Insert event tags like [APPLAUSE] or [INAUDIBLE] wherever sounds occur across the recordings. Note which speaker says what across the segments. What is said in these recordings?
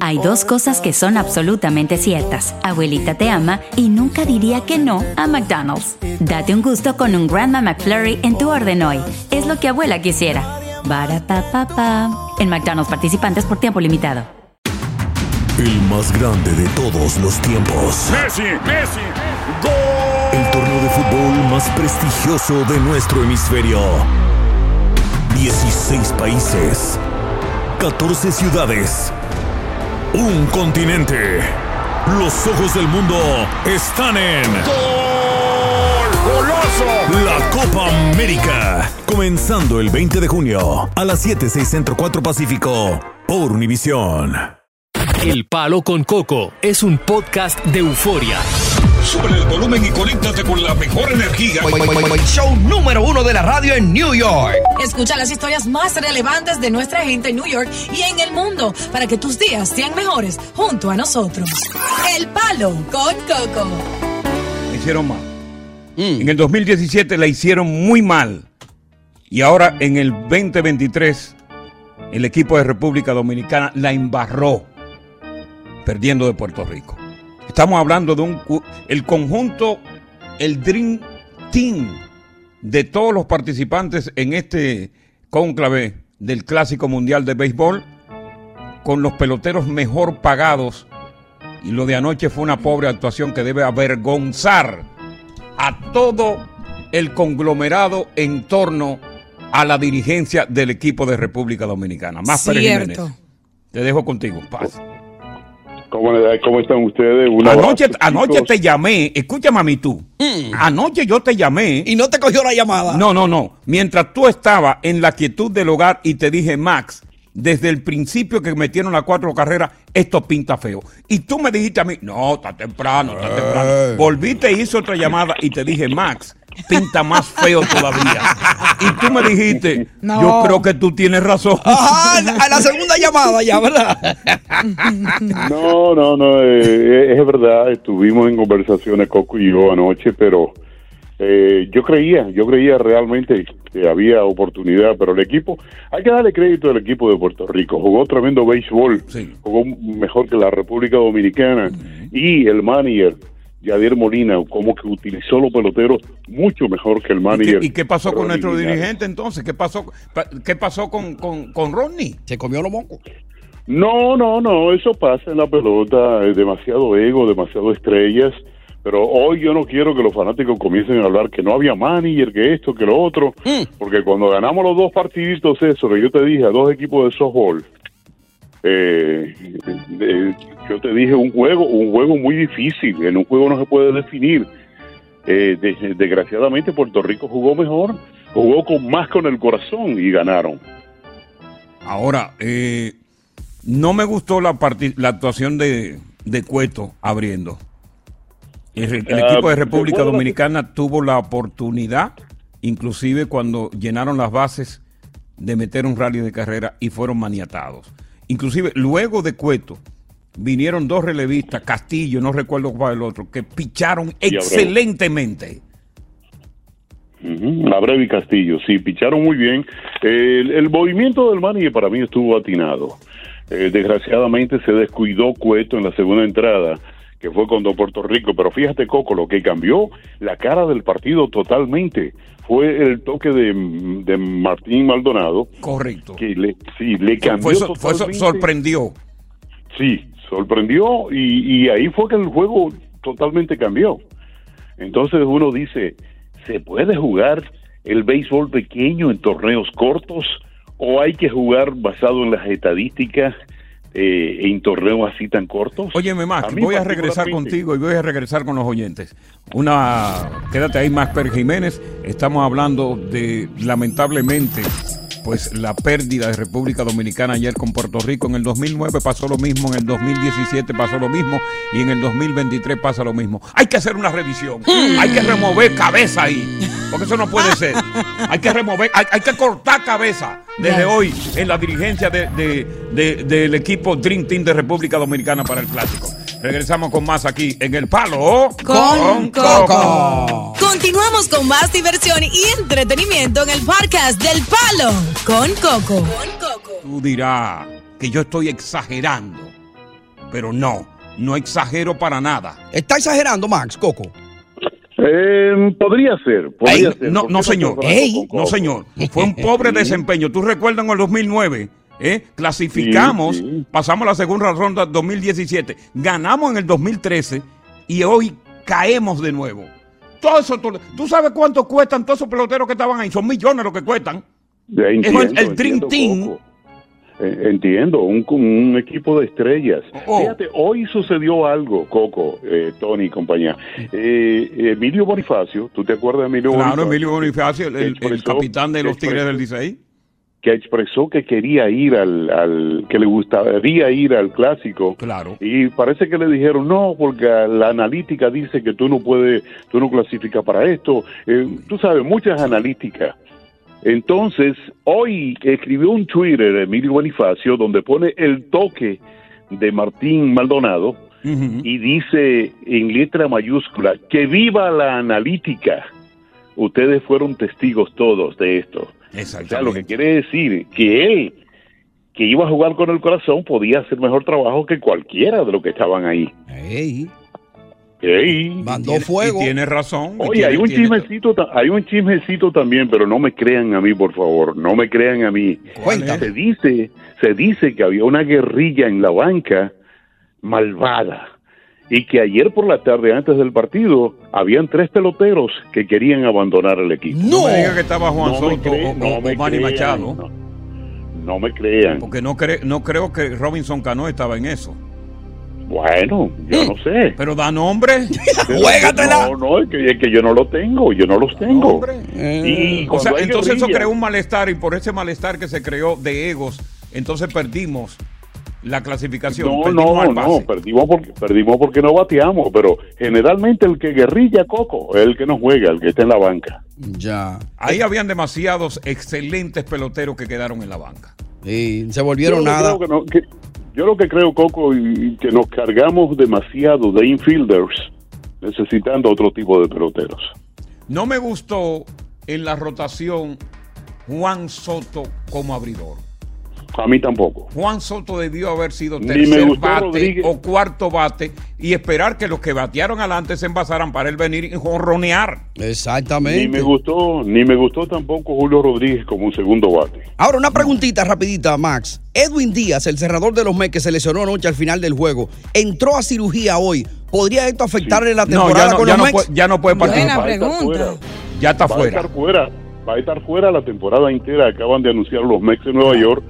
Speaker 1: Hay dos cosas que son absolutamente ciertas. Abuelita te ama y nunca diría que no a McDonald's. Date un gusto con un Grandma McFlurry en tu orden hoy. Es lo que abuela quisiera. Barata En McDonald's participantes por tiempo limitado.
Speaker 2: El más grande de todos los tiempos.
Speaker 3: Messi, Messi,
Speaker 2: El torneo de fútbol más prestigioso de nuestro hemisferio. 16 países. 14 ciudades. Un continente. Los ojos del mundo están en.
Speaker 3: ¡Gol! ¡Goloso!
Speaker 2: La Copa América. Comenzando el 20 de junio a las 7, 6 Centro 4 Pacífico por Univisión.
Speaker 4: El Palo con Coco es un podcast de euforia.
Speaker 3: Sube el volumen y conéctate con la mejor energía.
Speaker 5: Show número uno de la radio en New York.
Speaker 6: Escucha las historias más relevantes de nuestra gente en New York y en el mundo para que tus días sean mejores junto a nosotros. El Palo con Coco.
Speaker 7: La hicieron mal. En el 2017 la hicieron muy mal. Y ahora en el 2023 el equipo de República Dominicana la embarró perdiendo de Puerto Rico. Estamos hablando de un el conjunto, el Dream Team de todos los participantes en este cónclave del Clásico Mundial de Béisbol, con los peloteros mejor pagados. Y lo de anoche fue una pobre actuación que debe avergonzar a todo el conglomerado en torno a la dirigencia del equipo de República Dominicana. Más Pérez
Speaker 6: Cierto.
Speaker 7: Jiménez. Te dejo contigo. Paz.
Speaker 8: ¿Cómo, están ustedes?
Speaker 7: Anoche,
Speaker 8: abrazo,
Speaker 7: anoche te llamé, escúchame a mí tú. Anoche yo te llamé.
Speaker 5: Y no te cogió la llamada.
Speaker 7: No, no, no. Mientras tú estabas en la quietud del hogar y te dije, Max, desde el principio que metieron las cuatro carreras, esto pinta feo. Y tú me dijiste a mí, no, está temprano, está temprano. Volviste e hice otra llamada y te dije, Max, pinta más feo todavía. Y tú me dijiste,
Speaker 6: No.
Speaker 7: yo creo que tú tienes razón.
Speaker 5: Ajá, a la segunda llamada ya, ¿verdad?
Speaker 8: No, no, no, eh, es verdad, estuvimos en conversaciones Coco y yo anoche, pero eh, yo creía, yo creía realmente que había oportunidad, pero el equipo, hay que darle crédito al equipo de Puerto Rico, jugó tremendo béisbol,
Speaker 7: Sí.
Speaker 8: jugó mejor que la República Dominicana y el manager. Yadier Molina, como que utilizó los peloteros mucho mejor que el
Speaker 7: ¿Y
Speaker 8: manager.
Speaker 7: qué, y qué pasó con nuestro
Speaker 8: Linares.
Speaker 7: dirigente entonces? ¿Qué pasó, pa- qué pasó con, con, con Rodney?
Speaker 5: Se comió los mocos.
Speaker 8: No, no, no, eso pasa en la pelota, es demasiado ego, demasiado estrellas, pero hoy yo no quiero que los fanáticos comiencen a hablar que no había manager, que esto, que lo otro, porque cuando ganamos los dos partiditos, eso que yo te dije, a dos equipos de softball, eh, eh, yo te dije un juego, un juego muy difícil, en un juego no se puede definir. Eh, de- desgraciadamente Puerto Rico jugó mejor, jugó con más con el corazón y ganaron.
Speaker 7: Ahora, eh, no me gustó la, la actuación de, de Cueto abriendo. El, el
Speaker 8: Ah,
Speaker 7: equipo de República Dominicana tuvo la oportunidad, inclusive cuando llenaron las bases, de meter un rally de carrera y fueron maniatados. Inclusive luego de Cueto vinieron dos relevistas, Castillo, no recuerdo cuál el otro, que picharon excelentemente.
Speaker 8: Ujú, Abreu y Castillo, sí, picharon muy bien. El, el movimiento del manager para mí estuvo atinado. Eh, desgraciadamente se descuidó Cueto en la segunda entrada, que fue cuando Puerto Rico, pero fíjate Coco, lo que cambió la cara del partido totalmente fue el toque de, de Martín Maldonado,
Speaker 7: Correcto.
Speaker 8: que le, sí, le cambió
Speaker 7: Fue, so- fue so-
Speaker 8: totalmente.
Speaker 7: sorprendió.
Speaker 8: Sí, sorprendió y, y ahí fue que el juego totalmente cambió. Entonces uno dice, ¿se puede jugar el béisbol pequeño en torneos cortos o hay que jugar basado en las estadísticas eh, en torneos así tan cortos?
Speaker 7: Óyeme, Max,
Speaker 8: A
Speaker 7: voy a regresar contigo y voy a regresar con los oyentes. Una, quédate ahí, Max Pérez Jiménez. Estamos hablando de, lamentablemente, pues la pérdida de República Dominicana ayer con Puerto Rico. En el 2009 pasó lo mismo, en el 2017 pasó lo mismo y en el 2023 pasa lo mismo. Hay que hacer una revisión. Hay que remover cabeza ahí. Porque eso no puede ser. Hay que remover, hay, hay que cortar cabeza desde hoy en la dirigencia de- de- de- del equipo Dream Team de República Dominicana para el Clásico. Regresamos con más aquí en El Palo
Speaker 6: Con Coco. Continuamos con más diversión y entretenimiento en el podcast del Palo con Coco.
Speaker 7: Tú dirás que yo estoy exagerando. pero no, no exagero para nada.
Speaker 5: ¿Está exagerando, Max, Coco?
Speaker 8: Eh, podría ser, podría
Speaker 7: Ey,
Speaker 8: ser.
Speaker 7: no,
Speaker 8: ¿Por qué
Speaker 7: no, señor.
Speaker 8: con
Speaker 7: no, señor. Fue un pobre desempeño. ¿Tú recuerdas en el 2009? ¿Eh? Clasificamos,
Speaker 8: Sí, sí.
Speaker 7: pasamos la segunda ronda 2017, ganamos en el 2013 y hoy caemos de nuevo. Todo eso, tú, ¿tú sabes cuánto cuestan todos esos peloteros que estaban ahí? Son millones los que cuestan.
Speaker 8: Ya
Speaker 7: Es el- el Dream Team.
Speaker 8: Eh, Entiendo, un, un equipo de estrellas.
Speaker 7: Oh.
Speaker 8: Fíjate, hoy sucedió algo, Coco, eh, Tony y compañía. Eh, Emilio Bonifacio, ¿tú te acuerdas de Emilio
Speaker 7: Claro,
Speaker 8: Bonifacio?
Speaker 7: Emilio Bonifacio, el, el- capitán de los Tigres del Licey.
Speaker 8: Que expresó que quería ir al, al, que le gustaría ir al clásico.
Speaker 7: Claro.
Speaker 8: Y parece que le dijeron no, porque la analítica dice que tú no puedes, tú no clasificas para esto. Eh, tú sabes, muchas analíticas. Entonces, hoy escribió un Twitter Emilio Bonifacio donde pone el toque de Martín Maldonado y dice en letra mayúscula que viva la analítica. Ustedes fueron testigos todos de esto. O sea, lo que
Speaker 7: Exactamente.
Speaker 8: quiere decir que él, que iba a jugar con el corazón, podía hacer mejor trabajo que cualquiera de los que estaban ahí.
Speaker 5: Ey,
Speaker 8: Ey.
Speaker 5: mandó fuego.
Speaker 7: Y tiene razón.
Speaker 8: Oye,
Speaker 7: tiene-
Speaker 8: hay un
Speaker 7: tiene-
Speaker 8: chismecito, hay un chismecito también, pero no me crean a mí, por favor, no me crean a mí.
Speaker 5: Cuéntame.
Speaker 8: Se dice, se dice que había una guerrilla en la banca malvada y que ayer por la tarde antes del partido habían tres peloteros que querían abandonar el equipo.
Speaker 7: No
Speaker 5: No.
Speaker 7: me diga que estaba Juan
Speaker 8: No me
Speaker 7: Soto o-
Speaker 8: no
Speaker 7: o
Speaker 8: me
Speaker 7: Manny
Speaker 8: crean,
Speaker 7: Machado.
Speaker 8: No, no me crean.
Speaker 7: Porque no, cre- no creo que Robinson Cano estaba en eso.
Speaker 8: Bueno, yo no sé.
Speaker 7: Pero da nombre. [LAUGHS]
Speaker 5: ¡Juégatela!
Speaker 8: No, no, es que, es que yo no lo tengo, yo no los tengo.
Speaker 7: Hombre.
Speaker 5: Eh,
Speaker 8: Y
Speaker 7: O sea, entonces eso creó un malestar y por ese malestar que se creó de egos, entonces perdimos la clasificación.
Speaker 8: No,
Speaker 7: perdimos
Speaker 8: no, no, perdimos porque, perdimos porque no bateamos, pero generalmente el que guerrilla Coco es el que no juega, el que está en la banca.
Speaker 5: Ya.
Speaker 7: Ahí habían demasiados excelentes peloteros que quedaron en la banca.
Speaker 5: Y se volvieron nada.
Speaker 8: creo que no- que- yo lo que creo, Coco, y que nos cargamos demasiado de infielders necesitando otro tipo de peloteros.
Speaker 7: No me gustó en la rotación Juan Soto como abridor.
Speaker 8: A mí tampoco.
Speaker 7: Juan Soto debió haber sido tercer
Speaker 8: gustó
Speaker 7: bate
Speaker 8: Rodríguez.
Speaker 7: o cuarto bate y esperar que los que batearon adelante se envasaran para él venir y jonronear.
Speaker 5: Exactamente.
Speaker 8: Ni me gustó, ni me gustó tampoco Julio Rodríguez como un segundo bate.
Speaker 5: Ahora, una preguntita rapidita, Max. Edwin Díaz, el cerrador de los Mets que se lesionó anoche al final del juego, entró a cirugía hoy. ¿Podría esto afectarle la
Speaker 7: No,
Speaker 5: temporada
Speaker 7: ya no,
Speaker 5: con
Speaker 7: ya
Speaker 5: los
Speaker 7: no,
Speaker 5: Mets?
Speaker 7: puede, ya no puede
Speaker 6: Buena
Speaker 7: participar.
Speaker 8: Va a estar
Speaker 6: pregunta.
Speaker 8: fuera.
Speaker 7: Ya está
Speaker 8: va a
Speaker 7: fuera.
Speaker 8: estar fuera, va a estar fuera la temporada entera. Acaban de anunciar los Mets de Nueva York.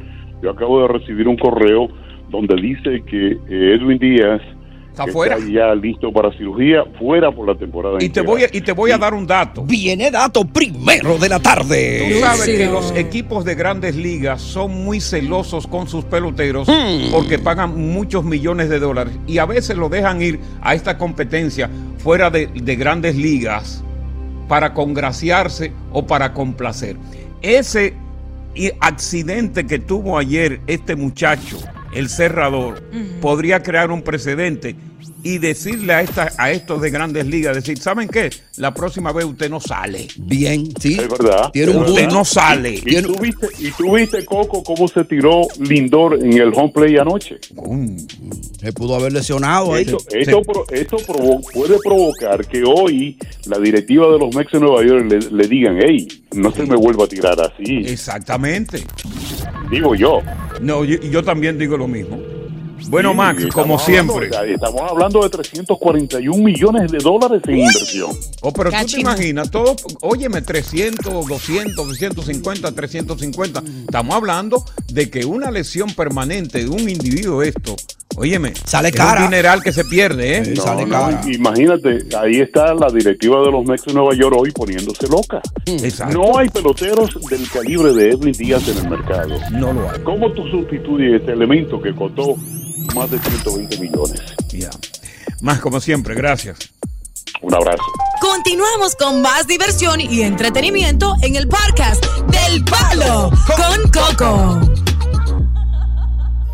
Speaker 8: Yo acabo de recibir un correo donde dice que eh, Edwin Díaz
Speaker 7: Está fuera.
Speaker 8: ya listo para cirugía, fuera por la temporada
Speaker 7: Y te voy a, y te voy a dar un dato.
Speaker 5: Viene dato primero de la
Speaker 7: Tú
Speaker 5: tarde.
Speaker 7: sabes
Speaker 6: Sí.
Speaker 7: que los equipos de grandes ligas son muy celosos con sus peloteros
Speaker 5: Hmm.
Speaker 7: porque pagan muchos millones de dólares y a veces lo dejan ir a esta competencia fuera de, de grandes ligas para congraciarse o para complacer. Ese accidente que tuvo ayer este muchacho, el cerrador, podría crear un precedente y decirle a, esta, a estos de grandes ligas, decir, ¿saben qué? La próxima vez usted no sale.
Speaker 5: Bien, sí.
Speaker 8: Es verdad.
Speaker 5: Tiene un
Speaker 8: es
Speaker 7: Usted
Speaker 8: verdad.
Speaker 7: no sale.
Speaker 8: ¿Y tú, viste, ¿Y tú viste, Coco, cómo se tiró Lindor en el home play anoche?
Speaker 7: Mm.
Speaker 5: Se pudo haber lesionado ahí.
Speaker 8: Esto, esto, pro- esto provo- puede provocar que hoy la directiva de los Mets de Nueva York le, le digan, hey, no se me vuelva a tirar así.
Speaker 7: Exactamente.
Speaker 8: Digo yo.
Speaker 7: No, yo, y yo también digo lo mismo. Bueno,
Speaker 8: Sí,
Speaker 7: Max, como siempre.
Speaker 8: estamos hablando de 341 millones de dólares en inversión.
Speaker 7: Oh, pero tú te imaginas, todo, óyeme, 300, 200, 250, 350. Estamos hablando de que una lesión permanente de un individuo esto, óyeme,
Speaker 5: Sale
Speaker 7: es
Speaker 5: cara.
Speaker 7: un dineral que se pierde, ¿eh?
Speaker 5: Sí.
Speaker 8: No,
Speaker 5: sale
Speaker 8: no,
Speaker 5: cara.
Speaker 8: imagínate, ahí está la directiva de los Mets de Nueva York hoy poniéndose loca.
Speaker 7: Exacto.
Speaker 8: No hay peloteros del calibre de Edwin Díaz en el mercado.
Speaker 7: No lo hay.
Speaker 8: ¿Cómo tú sustituyes este elemento que costó más de 120 millones?
Speaker 7: Ya. Más como siempre, gracias.
Speaker 8: Un abrazo.
Speaker 6: Continuamos con más diversión y entretenimiento en el podcast del Palo con Coco.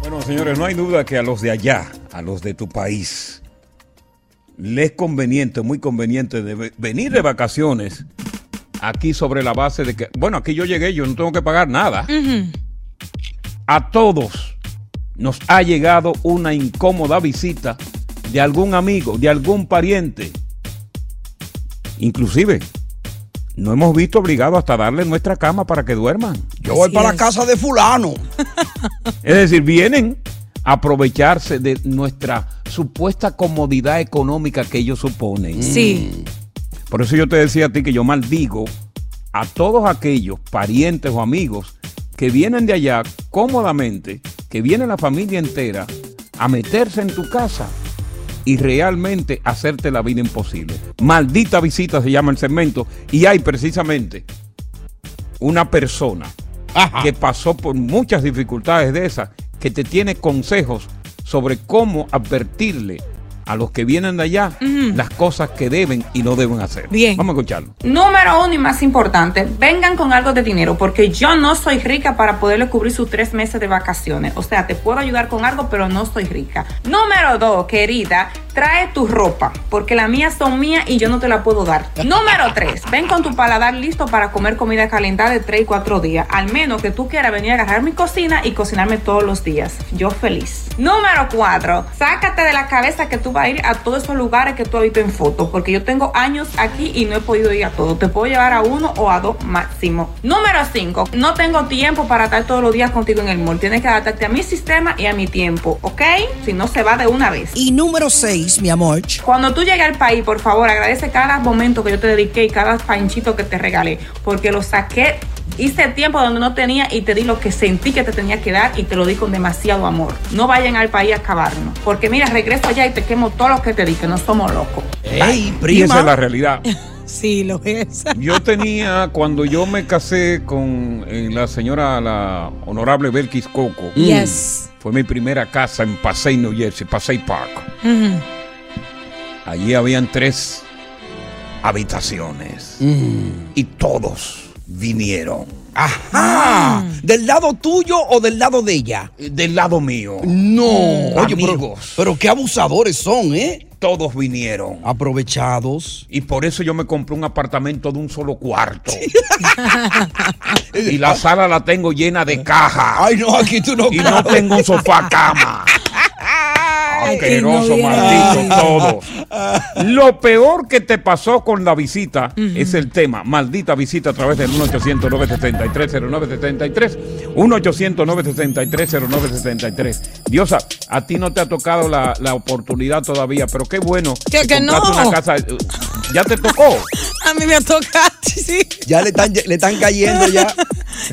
Speaker 7: Bueno, señores, no hay duda que a los de allá, a los de tu país, les es conveniente, muy conveniente de ve- venir de vacaciones aquí sobre la base de que, bueno, aquí yo llegué, yo no tengo que pagar nada. A todos nos ha llegado una incómoda visita de algún amigo, de algún pariente. Inclusive, no hemos visto obligado hasta darle nuestra cama para que duerman.
Speaker 5: Yo voy
Speaker 6: Así
Speaker 5: para la casa de fulano. [LAUGHS]
Speaker 7: Es decir, vienen a aprovecharse de nuestra supuesta comodidad económica que ellos suponen.
Speaker 6: Sí.
Speaker 7: Por eso yo te decía a ti que yo maldigo a todos aquellos parientes o amigos que vienen de allá cómodamente, que viene la familia entera a meterse en tu casa y realmente hacerte la vida imposible. Maldita visita se llama el segmento y hay precisamente una persona
Speaker 5: Ajá.
Speaker 7: que pasó por muchas dificultades de esas, que te tiene consejos sobre cómo advertirle a los que vienen de allá las cosas que deben y no deben hacer.
Speaker 6: Bien.
Speaker 7: Vamos a escucharlo.
Speaker 9: Número uno y más importante, vengan con algo de dinero, porque yo no soy rica para poderle cubrir sus tres meses de vacaciones. O sea, te puedo ayudar con algo, pero no soy rica. Número dos, querida, trae tu ropa, porque las mías son mías y yo no te la puedo dar. Número tres, ven con tu paladar listo para comer comida calentada de tres y cuatro días. Al menos que tú quieras venir a agarrar mi cocina y cocinarme todos los días. Yo feliz. Número cuatro, sácate de la cabeza que tú vas a ir a todos esos lugares que tú has visto en fotos, porque yo tengo años aquí y no he podido ir a todos. Te puedo llevar a uno o a dos máximo. Número cinco, no tengo tiempo para estar todos los días contigo en el mall. Tienes que adaptarte a mi sistema y a mi tiempo, ¿ok? Si no, se va de una vez.
Speaker 10: Y número 6, mi amor.
Speaker 9: Cuando tú llegues al país, por favor, agradece cada momento que yo te dediqué y cada panchito que te regalé, porque lo saqué, hice tiempo donde no tenía y te di lo que sentí que te tenía que dar y te lo di con demasiado amor. No vayan al país a acabarnos, porque mira, regreso allá y te quemo todo lo que te di, que no somos locos.
Speaker 5: Ey,
Speaker 7: Y esa es la realidad. [LAUGHS]
Speaker 6: Sí, lo es.
Speaker 7: Yo tenía, cuando yo me casé con eh, la señora, la honorable Belkis Coco,
Speaker 6: Yes.
Speaker 7: fue mi primera casa en Passaic, New Jersey, Passaic Park.
Speaker 6: Ujú.
Speaker 7: Allí habían tres habitaciones y todos vinieron
Speaker 5: Ajá. ¿Del lado tuyo o del lado de ella?
Speaker 7: eh, del lado mío.
Speaker 5: No. Oye, pero,
Speaker 7: Amigos.
Speaker 5: pero qué abusadores son, ¿eh?
Speaker 7: Todos vinieron.
Speaker 5: Aprovechados.
Speaker 7: Y por eso yo me compré un apartamento de un solo cuarto. [LAUGHS] y la sala la tengo llena de cajas.
Speaker 5: Ay, no, aquí tú no
Speaker 7: y no tengo un sofá cama. Asqueroso, maldito todo. [LAUGHS] Lo peor que te pasó con la visita es el tema. Maldita visita a través del 1-800-973-0973. 1-800-973-0973. Diosa, a ti no te ha tocado la, la oportunidad todavía, pero qué bueno.
Speaker 6: Que- que no.
Speaker 7: una casa. Ya te tocó. [LAUGHS]
Speaker 6: A mí me toca, [LAUGHS] sí.
Speaker 5: Ya le están, le están cayendo ya.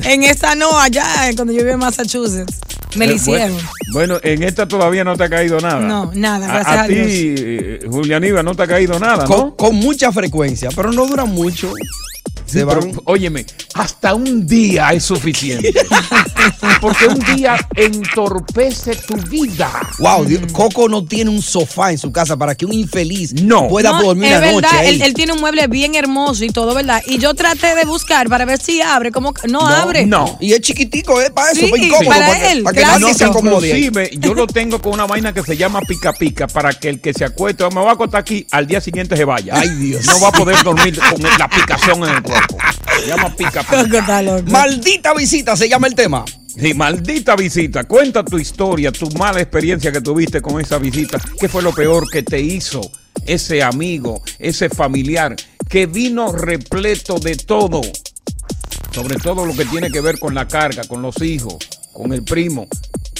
Speaker 6: En esta no, allá, eh, cuando yo vivía en Massachusetts. Me lo
Speaker 7: Eh,
Speaker 6: hicieron.
Speaker 7: Bueno, bueno, en esta todavía no te ha caído nada.
Speaker 6: No, nada, gracias a
Speaker 7: ti,
Speaker 6: Dios.
Speaker 7: eh, Julianiva, no te ha caído nada, ¿no?
Speaker 5: Con mucha frecuencia, pero no dura mucho. Se
Speaker 7: Sí,
Speaker 5: van.
Speaker 7: pero, óyeme, hasta un día es suficiente. [LAUGHS] Porque un día entorpece tu vida.
Speaker 5: Wow, Dios, Coco no tiene un sofá en su casa para que un infeliz
Speaker 7: No.
Speaker 5: pueda
Speaker 6: No,
Speaker 5: dormir
Speaker 6: es
Speaker 5: la noche.
Speaker 6: verdad,
Speaker 5: ahí.
Speaker 6: él, él tiene un mueble bien hermoso y todo, ¿verdad? Y yo traté de buscar para ver si abre, como que no, abre.
Speaker 7: No.
Speaker 5: Y es chiquitico, ¿eh? Para eso,
Speaker 6: Sí,
Speaker 5: para incómodo.
Speaker 6: para
Speaker 5: que-
Speaker 6: él,
Speaker 5: para que
Speaker 6: claro.
Speaker 5: nadie se acomode ahí.
Speaker 7: Inclusive, yo lo tengo con una vaina que se llama pica pica para que el que se acueste, o me va a acostar aquí, al día siguiente se vaya.
Speaker 5: Ay, Dios.
Speaker 7: No va a poder dormir con la picación en el cuerpo. [LAUGHS] Se llama pica pica.
Speaker 5: Maldita visita se llama el tema.
Speaker 7: Sí, maldita visita. Cuenta tu historia, tu mala experiencia que tuviste con esa visita. ¿Qué fue lo peor que te hizo ese amigo, ese familiar que vino repleto de todo? Sobre todo lo que tiene que ver con la carga, con los hijos, con el primo.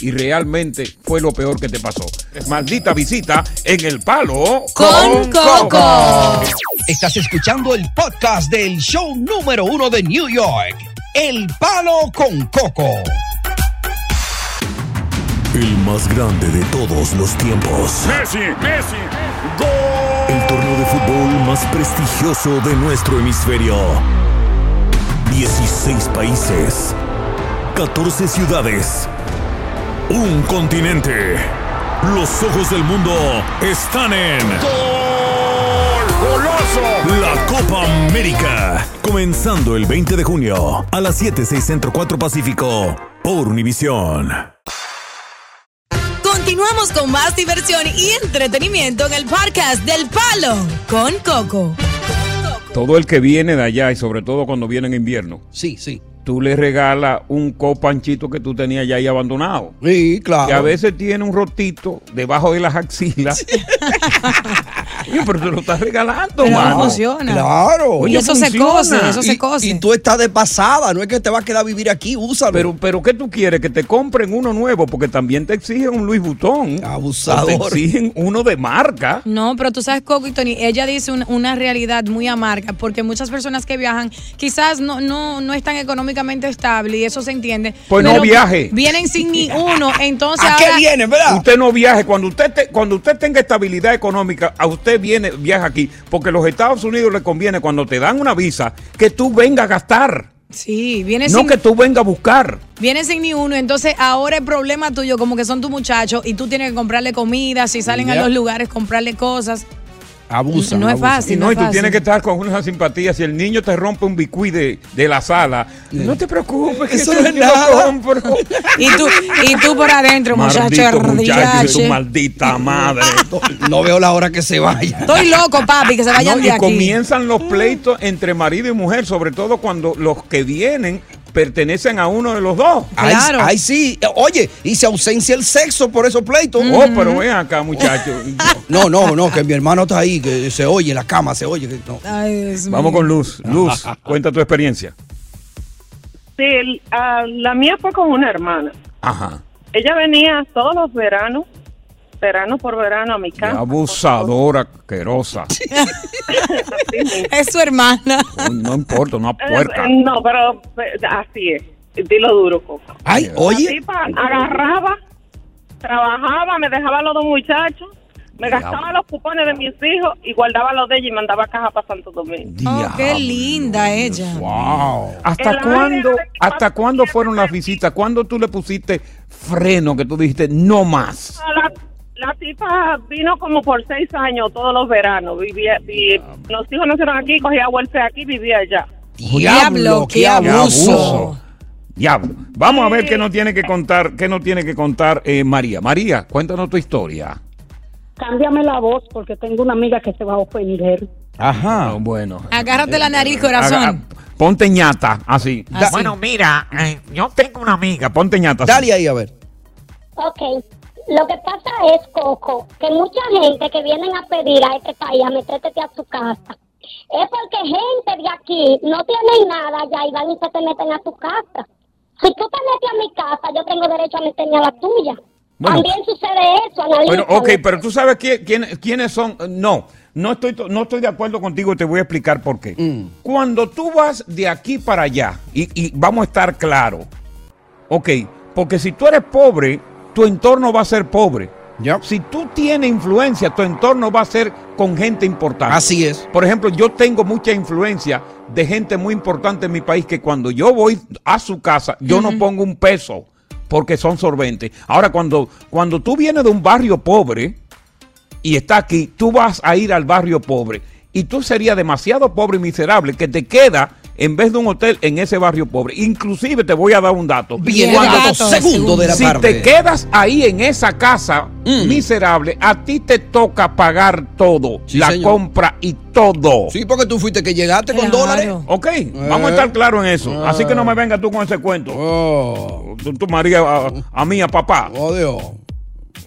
Speaker 7: Y realmente fue lo peor que te pasó. Maldita visita en el palo
Speaker 6: Con Coco.
Speaker 5: Estás escuchando el podcast del show número uno de New York. El Palo con Coco.
Speaker 2: El más grande de todos los tiempos.
Speaker 3: Messi, Messi,
Speaker 2: El torneo de fútbol más prestigioso de nuestro hemisferio. 16 países. 14 ciudades. Un continente. Los ojos del mundo están en...
Speaker 3: goloso.
Speaker 2: La Copa América. Comenzando el 20 de junio a las 7, 6 Centro 4 Pacífico por Univisión.
Speaker 6: Continuamos con más diversión y entretenimiento en el podcast del Palo con Coco.
Speaker 7: Todo el que viene de allá y sobre todo cuando viene en invierno,
Speaker 5: Sí, sí.
Speaker 7: Tú le regalas un copanchito que tú tenías ya ahí abandonado.
Speaker 5: Sí, claro.
Speaker 7: Que a veces tiene un rotito debajo de las axilas. [LAUGHS] Pero te lo estás regalando,
Speaker 6: Pero
Speaker 7: mano.
Speaker 6: funciona.
Speaker 5: Claro.
Speaker 6: Y eso se cose, eso
Speaker 5: y,
Speaker 6: se cose.
Speaker 5: y tú estás de pasada, no es que te vas a quedar a vivir aquí, úsalo.
Speaker 7: Pero, pero ¿qué tú quieres? Que te compren uno nuevo, porque también te exigen un Louis Vuitton.
Speaker 5: Abusador.
Speaker 7: Te exigen uno de marca.
Speaker 6: No, pero tú sabes, Coco y Tony, ella dice un- una realidad muy amarga, porque muchas personas que viajan quizás no, no, no están económicamente estables y eso se entiende.
Speaker 7: Pues no viaje.
Speaker 6: Vienen sin ni [LAUGHS] uno, entonces
Speaker 5: ¿A qué vienen, verdad?
Speaker 7: Usted no viaje. Cuando usted, te- cuando usted tenga estabilidad económica, a usted viene, viaja aquí. Porque los Estados Unidos le conviene, cuando te dan una visa, que tú vengas a gastar.
Speaker 6: Sí, vienen
Speaker 7: No
Speaker 6: sin,
Speaker 7: que tú vengas a buscar.
Speaker 6: vienen sin ni uno, entonces ahora es problema tuyo, como que son tus muchachos y tú tienes que comprarle comida, si salen a los lugares, comprarle cosas.
Speaker 5: Abusan.
Speaker 6: No es
Speaker 5: abusan.
Speaker 6: fácil.
Speaker 7: Y no,
Speaker 6: no
Speaker 7: y tú
Speaker 6: fácil.
Speaker 7: tienes que estar con una simpatía. Si el niño te rompe un bicuí de, de la sala, no te preocupes, que
Speaker 5: Eso no es nada.
Speaker 7: compro. [LAUGHS]
Speaker 6: Y tú, y tú por adentro, muchacho,
Speaker 7: muchacho tu maldita madre. [LAUGHS]
Speaker 5: No veo la hora que se vaya.
Speaker 6: Estoy loco, papi, que se vayan
Speaker 7: No,
Speaker 6: de
Speaker 7: y
Speaker 6: aquí.
Speaker 7: comienzan los pleitos entre marido y mujer, sobre todo cuando los que vienen pertenecen a uno de los dos.
Speaker 5: Ay,
Speaker 6: Claro.
Speaker 5: ay, sí. Oye, y se ausencia el sexo por esos pleitos.
Speaker 7: Oh, pero ven acá, muchachos. [LAUGHS]
Speaker 5: No, no, no, que mi hermano está ahí, que se oye en la cama, se oye. que no.
Speaker 6: Ay, Dios
Speaker 7: Vamos
Speaker 6: mío.
Speaker 7: con Luz. Luz, cuenta tu experiencia.
Speaker 11: Sí, el- ah, la mía fue con una hermana.
Speaker 7: Ajá.
Speaker 11: Ella venía todos los veranos, verano por verano a mi
Speaker 7: Qué
Speaker 11: casa.
Speaker 7: abusadora, asquerosa. [LAUGHS] [LAUGHS]
Speaker 6: Es su hermana.
Speaker 7: No, no importa, una
Speaker 11: Eh,
Speaker 7: puerca.
Speaker 11: eh, no, pero eh, así es. Dilo duro, Coco.
Speaker 5: Ay,
Speaker 11: La
Speaker 5: oye.
Speaker 11: tipa agarraba, trabajaba, me dejaba a los dos muchachos, me
Speaker 7: Diablo.
Speaker 11: gastaba los cupones de mis hijos y guardaba los de ella y mandaba caja para Santo Domingo.
Speaker 6: Oh, qué
Speaker 7: Diablo.
Speaker 6: linda ella.
Speaker 5: Wow.
Speaker 7: ¿Hasta
Speaker 11: El
Speaker 7: cuándo, hasta cuándo fueron las visitas? ¿Cuándo tú le pusiste freno que tú dijiste no más?
Speaker 11: La, la tipa vino como por seis años todos los veranos. Vivía, vi- los hijos nacieron aquí, cogía welfare aquí, vivía allá.
Speaker 6: Diablo, qué
Speaker 7: Qué
Speaker 6: abuso.
Speaker 7: abuso. Diablo. Vamos a ver qué nos tiene que contar, qué nos tiene que contar eh, María. María, cuéntanos tu historia.
Speaker 12: Cámbiame la voz porque tengo una amiga que se va a ofender.
Speaker 5: Ajá.
Speaker 7: Ah, bueno.
Speaker 6: Agárrate la nariz,
Speaker 7: Haga-
Speaker 6: corazón.
Speaker 7: ponte ñata, así.
Speaker 6: Así.
Speaker 7: Bueno, mira, eh, yo tengo una amiga, ponte ñata. así.
Speaker 5: Dale ahí, a ver.
Speaker 12: Ok, lo que pasa es, Coco, que mucha gente que vienen a pedir a este país a meterte a su casa, es porque gente de aquí no tienen nada ya y van y se te meten a tu casa. Si tú te metes a mi casa, yo tengo derecho a meterme a la tuya.
Speaker 7: Bueno.
Speaker 12: También sucede eso.
Speaker 7: Bueno, ok, pero tú sabes quién, quién- quiénes son. No, no estoy, to- no estoy de acuerdo contigo y te voy a explicar por qué. Cuando tú vas de aquí para allá, y, y vamos a estar claros, ok, porque si tú eres pobre, tu entorno va a ser pobre.
Speaker 5: Ya.
Speaker 7: Si tú tienes influencia, tu entorno va a ser con gente importante.
Speaker 5: Así es.
Speaker 7: Por ejemplo, yo tengo mucha influencia de gente muy importante en mi país que cuando yo voy a su casa, yo no pongo un peso porque son solventes. Ahora, cuando, cuando tú vienes de un barrio pobre y está aquí, tú vas a ir al barrio pobre y tú serías demasiado pobre y miserable que te queda en vez de un hotel en ese barrio pobre. Inclusive te voy a dar un dato.
Speaker 5: Bien,
Speaker 6: Cuando-
Speaker 5: dato, segundo de la
Speaker 7: si
Speaker 5: tarde.
Speaker 7: te quedas ahí en esa casa miserable, a ti te toca pagar todo,
Speaker 5: Sí,
Speaker 7: la
Speaker 5: señor.
Speaker 7: compra y todo.
Speaker 5: Sí, porque tú fuiste que llegaste con
Speaker 6: Claro.
Speaker 5: dólares.
Speaker 7: Ok, vamos a estar claros en eso. Así que no me vengas tú con ese cuento.
Speaker 5: Oh,
Speaker 7: Tú, tú, María, a, a mí, a papá.
Speaker 5: oh Dios.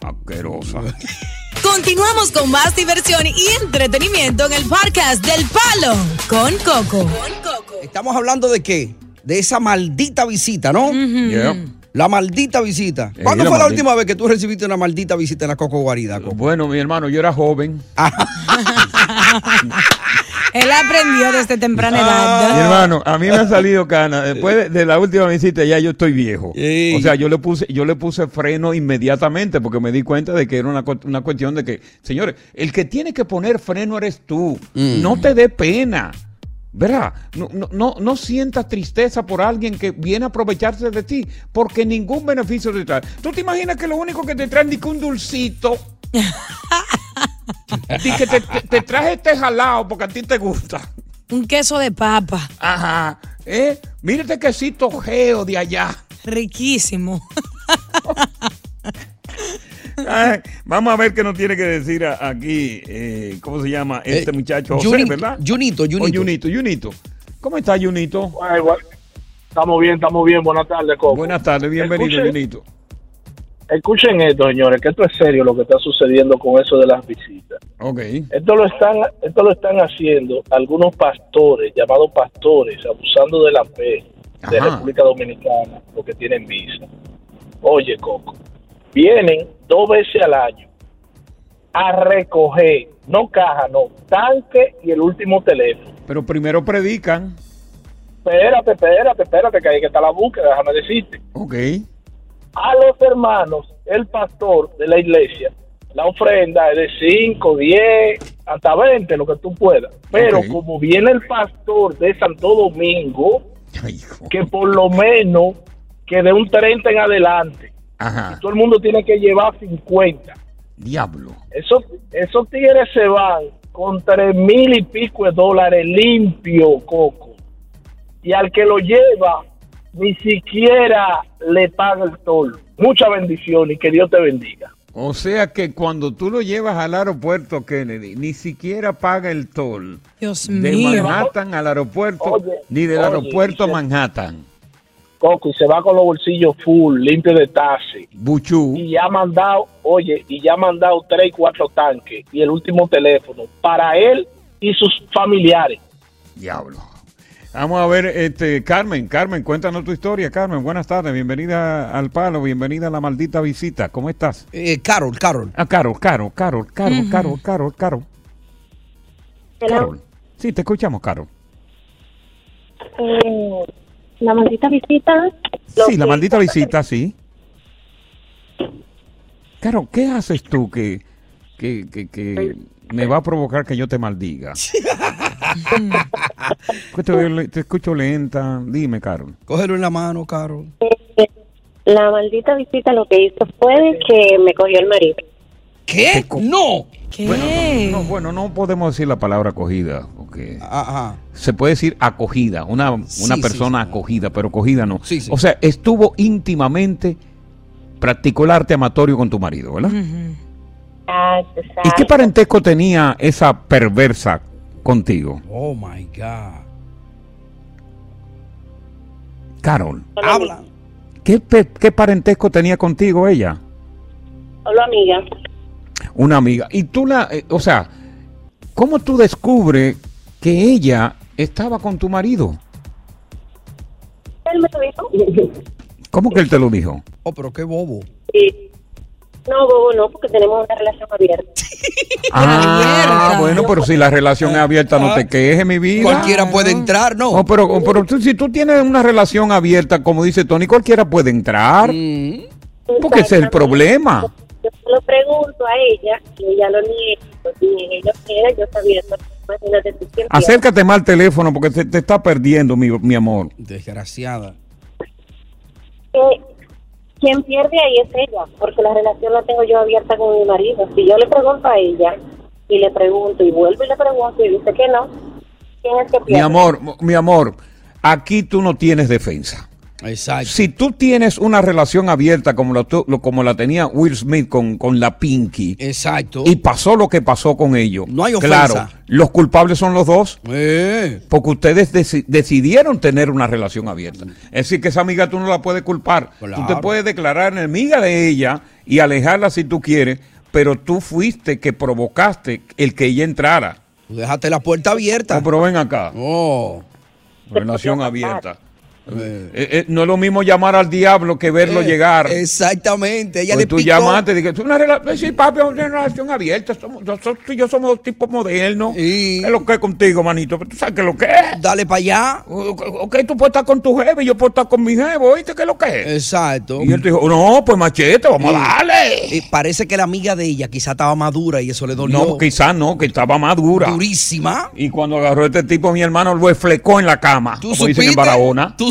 Speaker 7: Asquerosa. [LAUGHS]
Speaker 6: Continuamos con más diversión y entretenimiento en el podcast del Palo con Coco.
Speaker 5: Estamos hablando de qué? De esa maldita visita, ¿no?
Speaker 7: Yeah.
Speaker 5: La maldita visita.
Speaker 7: Sí,
Speaker 5: ¿Cuándo
Speaker 7: la
Speaker 5: fue la última vez que tú recibiste una maldita visita en la Coco Guarida? Coco?
Speaker 7: Bueno, mi hermano, yo era joven. [LAUGHS]
Speaker 6: Él aprendió desde temprana edad.
Speaker 7: Mi hermano, a mí me ha salido cana. Después de, de la última visita ya yo estoy viejo.
Speaker 5: Sí.
Speaker 7: O sea, yo le puse, yo le puse freno inmediatamente porque me di cuenta de que era una, una cuestión de que, señores, el que tiene que poner freno eres tú. No te dé pena. ¿Verdad? No, no, no, no sientas tristeza por alguien que viene a aprovecharse de ti, porque ningún beneficio te trae. ¿Tú te imaginas que lo único que te traen ni que un dulcito? [LAUGHS] Que te, te- te traje este jalado porque a ti te gusta.
Speaker 6: Un queso de papa.
Speaker 7: Ajá. ¿Eh? Mira este quesito geo de allá.
Speaker 6: Riquísimo.
Speaker 7: Ay, vamos a ver qué nos tiene que decir aquí, eh, ¿cómo se llama? Este
Speaker 5: Eh,
Speaker 7: muchacho José,
Speaker 5: Junito,
Speaker 7: ¿verdad?
Speaker 5: Junito, Junito.
Speaker 7: Junito, Junito. ¿Cómo está Junito?
Speaker 13: Ay, bu-
Speaker 14: Estamos bien, estamos bien. Buenas tardes, Coco.
Speaker 7: Buenas tardes, bienvenido, Benito.
Speaker 14: Escuchen esto, señores, que esto es serio lo que está sucediendo con eso de las visitas.
Speaker 7: Ok.
Speaker 14: Esto lo están, esto lo están haciendo algunos pastores, llamados pastores, abusando de la fe de
Speaker 7: Ajá.
Speaker 14: República Dominicana, porque tienen visa. Oye, Coco, vienen dos veces al año a recoger, no caja, no, tanque y el último teléfono.
Speaker 7: Pero primero predican.
Speaker 14: Espérate, espérate, espérate, que ahí que está la búsqueda, déjame decirte.
Speaker 7: Ok.
Speaker 14: A los hermanos, el pastor de la iglesia, la ofrenda es de 5, 10, hasta 20, lo que tú puedas. Pero como viene el pastor de Santo Domingo, que por lo menos que de un 30 en adelante,
Speaker 7: Ajá.
Speaker 14: todo el mundo tiene que llevar 50.
Speaker 7: Diablo.
Speaker 14: Esos, esos tigres se van con tres mil y pico de dólares limpio, Coco. Y al que lo lleva, ni siquiera le paga el tol. Mucha bendición y que Dios te bendiga.
Speaker 7: O sea que cuando tú lo llevas al aeropuerto Kennedy, ni siquiera paga el toll.
Speaker 6: Dios
Speaker 7: de
Speaker 6: mío.
Speaker 7: Manhattan al aeropuerto,
Speaker 14: Oye,
Speaker 7: ni del
Speaker 14: oye,
Speaker 7: aeropuerto a Manhattan.
Speaker 14: Coco, y se va con los bolsillos full, limpio de taxi.
Speaker 7: Buchú.
Speaker 14: Y ya ha mandado, oye, y ya ha mandado tres y cuatro tanques y el último teléfono para él y sus familiares.
Speaker 7: Diablo. Vamos a ver, este, Carmen, Carmen, cuéntanos tu historia, Carmen. Buenas tardes, bienvenida al palo, bienvenida a la maldita visita. ¿Cómo estás?
Speaker 5: Eh, Carol, Carol.
Speaker 7: Ah, Carol, Carol, Carol, Carol. Carol, Carol, Carol. Carol. Sí, te escuchamos, Carol.
Speaker 12: Eh, la maldita visita.
Speaker 7: Sí, la maldita visita, sí. Carol, ¿qué haces tú que, que, que, que me va a provocar que yo te maldiga? [LAUGHS] Te, escucho lenta. Dime, Carol.
Speaker 5: Cógelo en la mano, Carol.
Speaker 12: La maldita visita lo que hizo fue de que me cogió el marido.
Speaker 5: ¿Qué? No.
Speaker 7: Bueno, no, no, bueno, no podemos decir la palabra acogida, porque
Speaker 5: Ajá.
Speaker 7: se puede decir acogida, una, una
Speaker 5: sí,
Speaker 7: persona acogida, pero acogida no.
Speaker 5: Sí, sí.
Speaker 7: O sea, estuvo íntimamente, practicó el arte amatorio con tu marido, ¿verdad?
Speaker 12: Ah,
Speaker 7: ¿Y qué parentesco tenía esa perversa contigo?
Speaker 5: Oh my God.
Speaker 7: Carol,
Speaker 5: Habla.
Speaker 7: ¿qué, parentesco tenía contigo ella?
Speaker 12: Solo amiga.
Speaker 7: Una amiga. Y tú la, eh, o sea, ¿cómo tú descubres que ella estaba con tu marido?
Speaker 12: Él me lo dijo.
Speaker 7: ¿Cómo que él te lo dijo?
Speaker 5: Oh, pero qué bobo.
Speaker 12: Sí. No, bobo, no, porque tenemos una relación abierta. [LAUGHS]
Speaker 7: Ah, bueno, pero si la relación es abierta, no te quejes, mi vida.
Speaker 5: Cualquiera puede entrar, ¿no?
Speaker 7: No, pero, pero tú- si tú tienes una relación abierta, como dice Tony, cualquiera puede entrar.
Speaker 5: Mm.
Speaker 7: Porque ese es el problema.
Speaker 12: Yo se lo pregunto a ella y ella lo niega. Y ella quiera, yo sabiendo. Imagínate tú
Speaker 7: Acércate más al teléfono porque te, te está perdiendo, mi, mi amor.
Speaker 5: Desgraciada.
Speaker 12: Eh, quien pierde ahí es ella, porque la relación la tengo yo abierta con mi marido. Si yo le pregunto a ella y le pregunto y vuelvo y le pregunto y dice que no, ¿quién es que pierde?
Speaker 7: Mi amor, mi amor, aquí tú no tienes defensa.
Speaker 5: Exacto.
Speaker 7: Si tú tienes una relación abierta como la, como la tenía Will Smith con, con la Pinky.
Speaker 5: Exacto.
Speaker 7: Y pasó lo que pasó con ellos.
Speaker 5: No hay
Speaker 7: Claro,
Speaker 5: ofensa.
Speaker 7: los culpables son los dos.
Speaker 5: Eh.
Speaker 7: Porque ustedes deci- decidieron tener una relación abierta. Es decir, que esa amiga tú no la puedes culpar. Tú te
Speaker 5: Claro.
Speaker 7: puedes declarar enemiga de ella y alejarla si tú quieres, pero tú fuiste que provocaste el que ella entrara.
Speaker 5: Tú dejaste la puerta abierta.
Speaker 7: No, pero ven acá.
Speaker 5: Oh.
Speaker 7: Relación abierta. Eh, eh, no es lo mismo llamar al diablo que verlo
Speaker 5: Eh,
Speaker 7: llegar.
Speaker 5: Exactamente. Ella
Speaker 7: Pues
Speaker 5: le
Speaker 7: tú
Speaker 5: picó.
Speaker 7: llamaste y dije, "Es una rela- sí, papi, es una relación abierta. Somos, nosotros y yo somos dos tipos modernos. ¿Qué es lo que es contigo, manito? Pero tú sabes qué es lo que es.
Speaker 5: Dale para allá.
Speaker 7: Ok, tú puedes estar con tu jefe y yo puedo estar con mi jefe. ¿Oíste qué es lo que es?
Speaker 5: Exacto.
Speaker 7: Y él te dijo, no, pues machete, vamos a darle.
Speaker 5: Eh, parece que la amiga de ella quizá estaba madura y eso le dolió.
Speaker 7: No, quizás no, que estaba madura.
Speaker 5: Durísima.
Speaker 7: Y cuando agarró a este tipo, mi hermano lo flecó en la cama.
Speaker 5: ¿Tú
Speaker 7: como dicen en
Speaker 5: supiste?
Speaker 7: Barahona.
Speaker 5: ¿Tú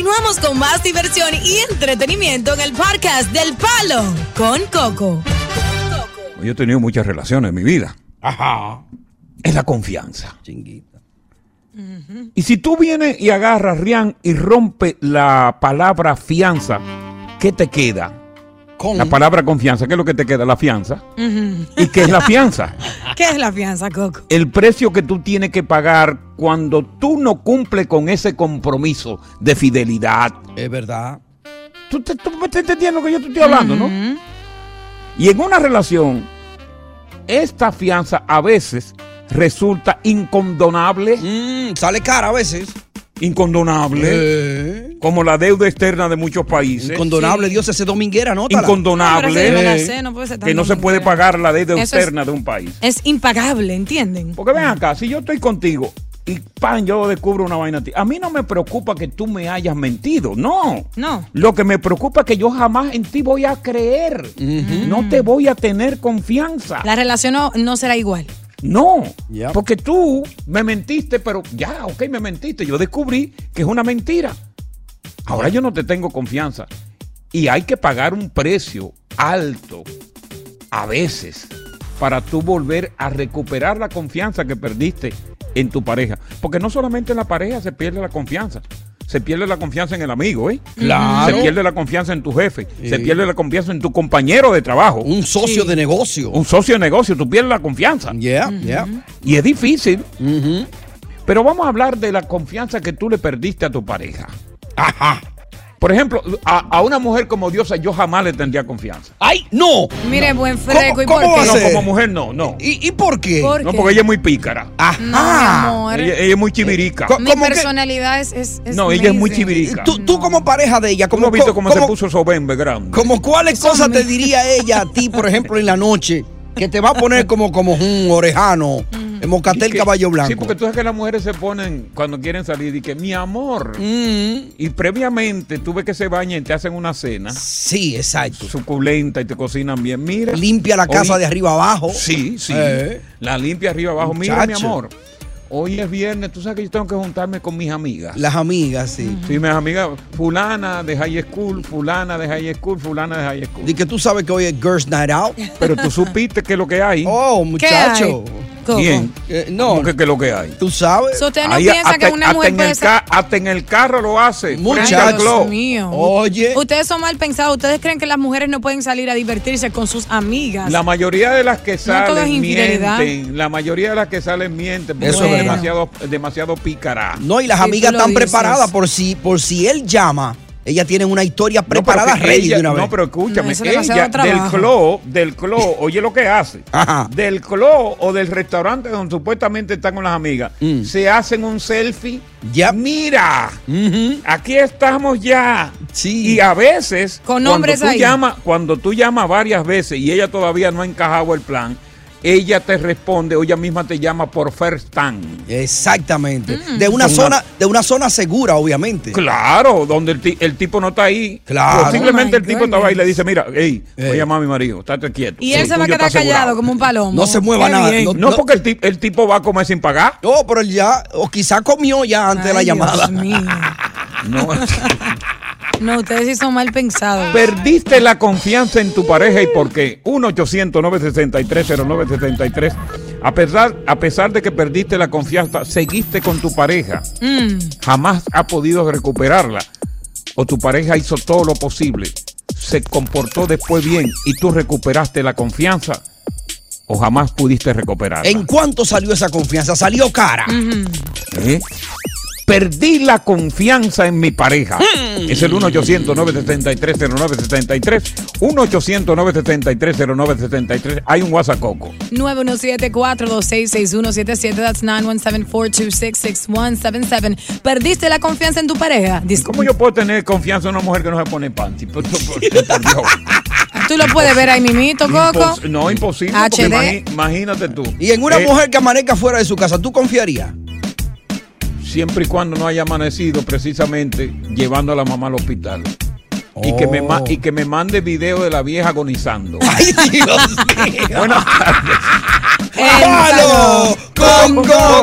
Speaker 6: Continuamos con más diversión y entretenimiento en el podcast del Palo con Coco.
Speaker 7: Yo he tenido muchas relaciones en mi vida.
Speaker 5: Ajá.
Speaker 7: Es la confianza. Y si tú vienes y agarras, Rian, y rompe la palabra fianza, ¿qué te queda? La palabra confianza, ¿qué es lo que te queda? La fianza. ¿Y qué es la fianza? [LAUGHS]
Speaker 6: ¿Qué es la fianza, Coco?
Speaker 7: El precio que tú tienes que pagar cuando tú no cumples con ese compromiso de fidelidad.
Speaker 5: Es verdad.
Speaker 7: ¿Tú, te, tú me estás entendiendo lo que yo te estoy hablando, no? Y en una relación, esta fianza a veces resulta incondonable.
Speaker 5: Mm, sale cara a veces.
Speaker 7: Incondonable. Como la deuda externa de muchos países.
Speaker 5: Incondonable, Dios, ese dominguera, ¿no?
Speaker 7: Incondonable.
Speaker 6: No, sé, no puede ser
Speaker 7: que no se puede pagar la deuda
Speaker 6: Eso es-
Speaker 7: externa de un país.
Speaker 6: Es impagable, ¿entienden?
Speaker 7: Porque ven acá, si yo estoy contigo y pan, yo descubro una vaina a ti. A mí no me preocupa que tú me hayas mentido, no.
Speaker 6: No.
Speaker 7: Lo que me preocupa es que yo jamás en ti voy a creer. No te voy a tener confianza.
Speaker 6: La relación no, no será igual.
Speaker 7: No, porque tú me mentiste, pero ya, ok, me mentiste. Yo descubrí que es una mentira. Ahora yo no te tengo confianza. Y hay que pagar un precio alto, a veces, para tú volver a recuperar la confianza que perdiste en tu pareja. Porque no solamente en la pareja se pierde la confianza. Se pierde la confianza en el amigo, ¿eh?
Speaker 5: Claro.
Speaker 7: Se pierde la confianza en tu jefe. Se pierde la confianza en tu compañero de trabajo.
Speaker 5: Un socio de negocio.
Speaker 7: Un socio de negocio. Tú pierdes la confianza.
Speaker 5: Yeah, yeah.
Speaker 7: Y es difícil. Pero vamos a hablar de la confianza que tú le perdiste a tu pareja.
Speaker 5: Ajá.
Speaker 7: Por ejemplo, a, a una mujer como Diosa yo jamás le tendría confianza.
Speaker 5: ¡Ay, no!
Speaker 6: Mire, buen freco. ¿Y
Speaker 5: ¿Cómo
Speaker 6: por
Speaker 5: va a
Speaker 6: qué?
Speaker 7: No, como mujer no, no.
Speaker 5: ¿Y, y por qué?
Speaker 6: ¿Por
Speaker 7: No,
Speaker 6: qué?
Speaker 7: porque ella es muy pícara.
Speaker 5: Ajá.
Speaker 6: No, mi amor.
Speaker 7: Ella, ella es muy chivirica.
Speaker 5: Co-
Speaker 6: Mi
Speaker 5: ¿Cómo que-
Speaker 6: personalidad es, es, es
Speaker 7: No, ella es muy chivirica.
Speaker 5: Tú, tú como pareja de ella,
Speaker 7: ¿Tú no
Speaker 5: como,
Speaker 7: has visto cómo se puso Sobembe grande?
Speaker 5: como cuáles cosas te diría ella a ti, por ejemplo, en la noche, que te va a poner como, como un orejano, en Mocatel
Speaker 7: que-
Speaker 5: Caballo Blanco?
Speaker 7: Sí, porque tú sabes que las mujeres se ponen cuando quieren salir y que mi amor.
Speaker 5: Mm.
Speaker 7: Y previamente tú ves que se bañan y te hacen una cena.
Speaker 5: Sí, exacto.
Speaker 7: Suculenta y te cocinan bien. Mira.
Speaker 5: Limpia la casa
Speaker 7: Hoy-
Speaker 5: de arriba abajo.
Speaker 7: Sí, sí.
Speaker 5: Eh.
Speaker 7: La limpia arriba abajo. Mira, mi amor. Hoy es viernes, tú sabes que yo tengo que juntarme con mis amigas.
Speaker 5: Las amigas, sí.
Speaker 7: Sí, mis amigas, fulana de high school, fulana de high school, fulana de high school.
Speaker 5: Y que tú sabes que hoy es Girls Night Out.
Speaker 7: Pero tú supiste que es lo que hay.
Speaker 5: Oh, muchacho.
Speaker 7: ¿Quién?
Speaker 5: Eh, no,
Speaker 7: ¿Cómo que, que es lo que hay?
Speaker 5: tú sabes.
Speaker 6: So, ¿Usted no
Speaker 7: Ahí
Speaker 6: piensa que
Speaker 7: hasta-
Speaker 6: una
Speaker 7: hasta
Speaker 6: mujer puede ser-
Speaker 7: Hasta en el carro lo hace.
Speaker 5: Muchacho.
Speaker 7: frente al
Speaker 6: Dios
Speaker 7: club.
Speaker 6: mío.
Speaker 5: Oye.
Speaker 6: Ustedes son mal pensados. Ustedes creen que las mujeres no pueden salir a divertirse con sus amigas.
Speaker 7: La mayoría de las que salen
Speaker 6: infidelidad.
Speaker 7: mienten. La mayoría de las que salen mienten. Porque
Speaker 5: Eso
Speaker 7: son
Speaker 5: es
Speaker 7: demasiado, demasiado pícara.
Speaker 5: No, y las
Speaker 6: Sí,
Speaker 5: amigas están
Speaker 6: dices.
Speaker 5: preparadas por si, por si él llama. Ellas tienen una historia
Speaker 7: No,
Speaker 5: preparada, ready
Speaker 7: ella-
Speaker 5: de una vez.
Speaker 7: No, pero escúchame,
Speaker 6: No,
Speaker 7: ella del club, del club, [LAUGHS] oye lo que hace.
Speaker 5: Ajá.
Speaker 7: Del club o del restaurante donde supuestamente están con las amigas,
Speaker 5: Mm.
Speaker 7: se hacen un selfie.
Speaker 5: Ya.
Speaker 7: Mira, aquí estamos ya.
Speaker 5: Sí.
Speaker 7: Y a veces,
Speaker 6: Con
Speaker 7: cuando tú
Speaker 6: ahí.
Speaker 7: llamas, cuando tú llamas varias veces y ella todavía no ha encajado el plan, ella te responde o ella misma te llama por first time.
Speaker 5: Exactamente.
Speaker 6: Mm.
Speaker 5: De una zona,
Speaker 7: una-
Speaker 5: de una zona segura, obviamente.
Speaker 7: Claro, donde el, ti- el tipo no está ahí.
Speaker 5: Claro.
Speaker 7: Posiblemente
Speaker 6: Oh,
Speaker 7: el tipo estaba ahí y le dice, mira, hey, voy a llamar a mi marido, estate quieto.
Speaker 6: Y él se va a quedar
Speaker 7: está asegurado".
Speaker 6: callado como un palomo.
Speaker 5: No se mueva
Speaker 6: Qué
Speaker 5: nada. No-
Speaker 7: No, porque el, el tipo va a comer sin pagar.
Speaker 5: No, pero él ya, o quizá comió ya antes de la llamada.
Speaker 6: Dios mío. [LAUGHS]
Speaker 7: No. [LAUGHS] [LAUGHS]
Speaker 6: No, ustedes sí son mal pensados.
Speaker 7: Perdiste la confianza en tu pareja y por qué. 1-800-963-0963. A pesar, a pesar de que perdiste la confianza, seguiste con tu pareja.
Speaker 6: Mm.
Speaker 7: Jamás ha podido recuperarla. O tu pareja hizo todo lo posible. Se comportó después bien y tú recuperaste la confianza. O jamás pudiste recuperarla.
Speaker 5: ¿En cuánto salió esa confianza? Salió cara.
Speaker 7: ¿Eh? Perdí la confianza en mi pareja. Es el 1-800-973-0973. 1-800-973-0973. Hay un WhatsApp Coco.
Speaker 6: 917-426-6177. That's 917-426-6177. ¿Perdiste la confianza en tu pareja?
Speaker 7: ¿Cómo yo puedo tener confianza en una mujer que no se pone panty? Por- por- por Dios.
Speaker 6: Tú lo puedes ver ahí mimito, Coco.
Speaker 7: Impos- no, imposible.
Speaker 6: HD.
Speaker 7: imagínate tú.
Speaker 5: Y en una
Speaker 7: Eh,
Speaker 5: mujer que amanezca fuera de su casa, ¿tú confiarías?
Speaker 7: Siempre y cuando no haya amanecido precisamente llevando a la mamá al hospital. Y, que me y que me mande video de la vieja agonizando. [LAUGHS]
Speaker 5: ¡Ay, Dios mío!
Speaker 7: Buenas tardes.
Speaker 5: ¡Palo con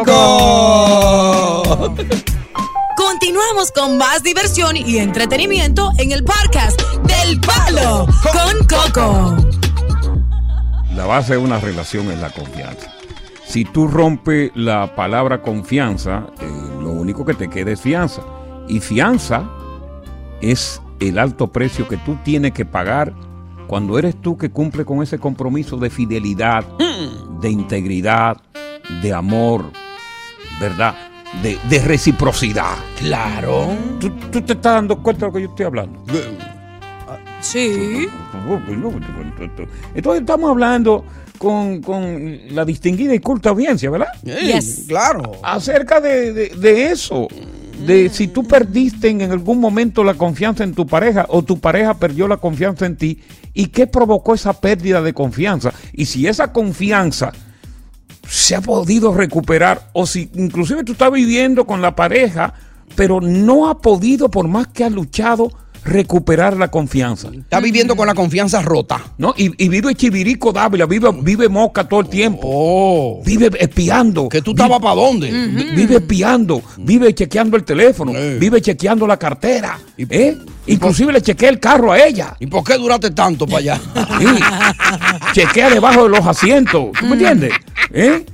Speaker 5: Coco!
Speaker 6: Continuamos con más diversión y entretenimiento en el podcast del Palo con Coco.
Speaker 7: La base de una relación es la confianza. Si tú rompes la palabra confianza, eh, único que te queda es fianza. Y fianza es el alto precio que tú tienes que pagar cuando eres tú que cumple con ese compromiso de fidelidad, de integridad, de amor, ¿verdad? De, de reciprocidad.
Speaker 5: Claro.
Speaker 7: ¿Tú, tú te estás dando cuenta de lo que yo estoy hablando?
Speaker 6: Sí.
Speaker 7: Entonces estamos hablando con, con la distinguida y culta audiencia, ¿verdad?
Speaker 5: Yes. Claro.
Speaker 7: Acerca de, de- de eso, de si tú perdiste en algún momento la confianza en tu pareja o tu pareja perdió la confianza en ti y qué provocó esa pérdida de confianza. Y si esa confianza se ha podido recuperar o si inclusive tú estás viviendo con la pareja, pero no ha podido, por más que ha luchado, recuperar la confianza.
Speaker 5: Está viviendo con la confianza rota.
Speaker 7: ¿no? Y, y vive Chivirico Dávila, vive, vive Mosca todo el tiempo. Vive espiando.
Speaker 5: Oh. ¿Que tú estabas para dónde?
Speaker 7: Vi- Vive espiando, vive chequeando el teléfono, vive chequeando la cartera. ¿eh? Inclusive le chequea el carro a ella.
Speaker 5: ¿Y por qué duraste tanto para allá?
Speaker 7: Sí. chequea debajo de los asientos. ¿Tú me entiendes? ¿Eh?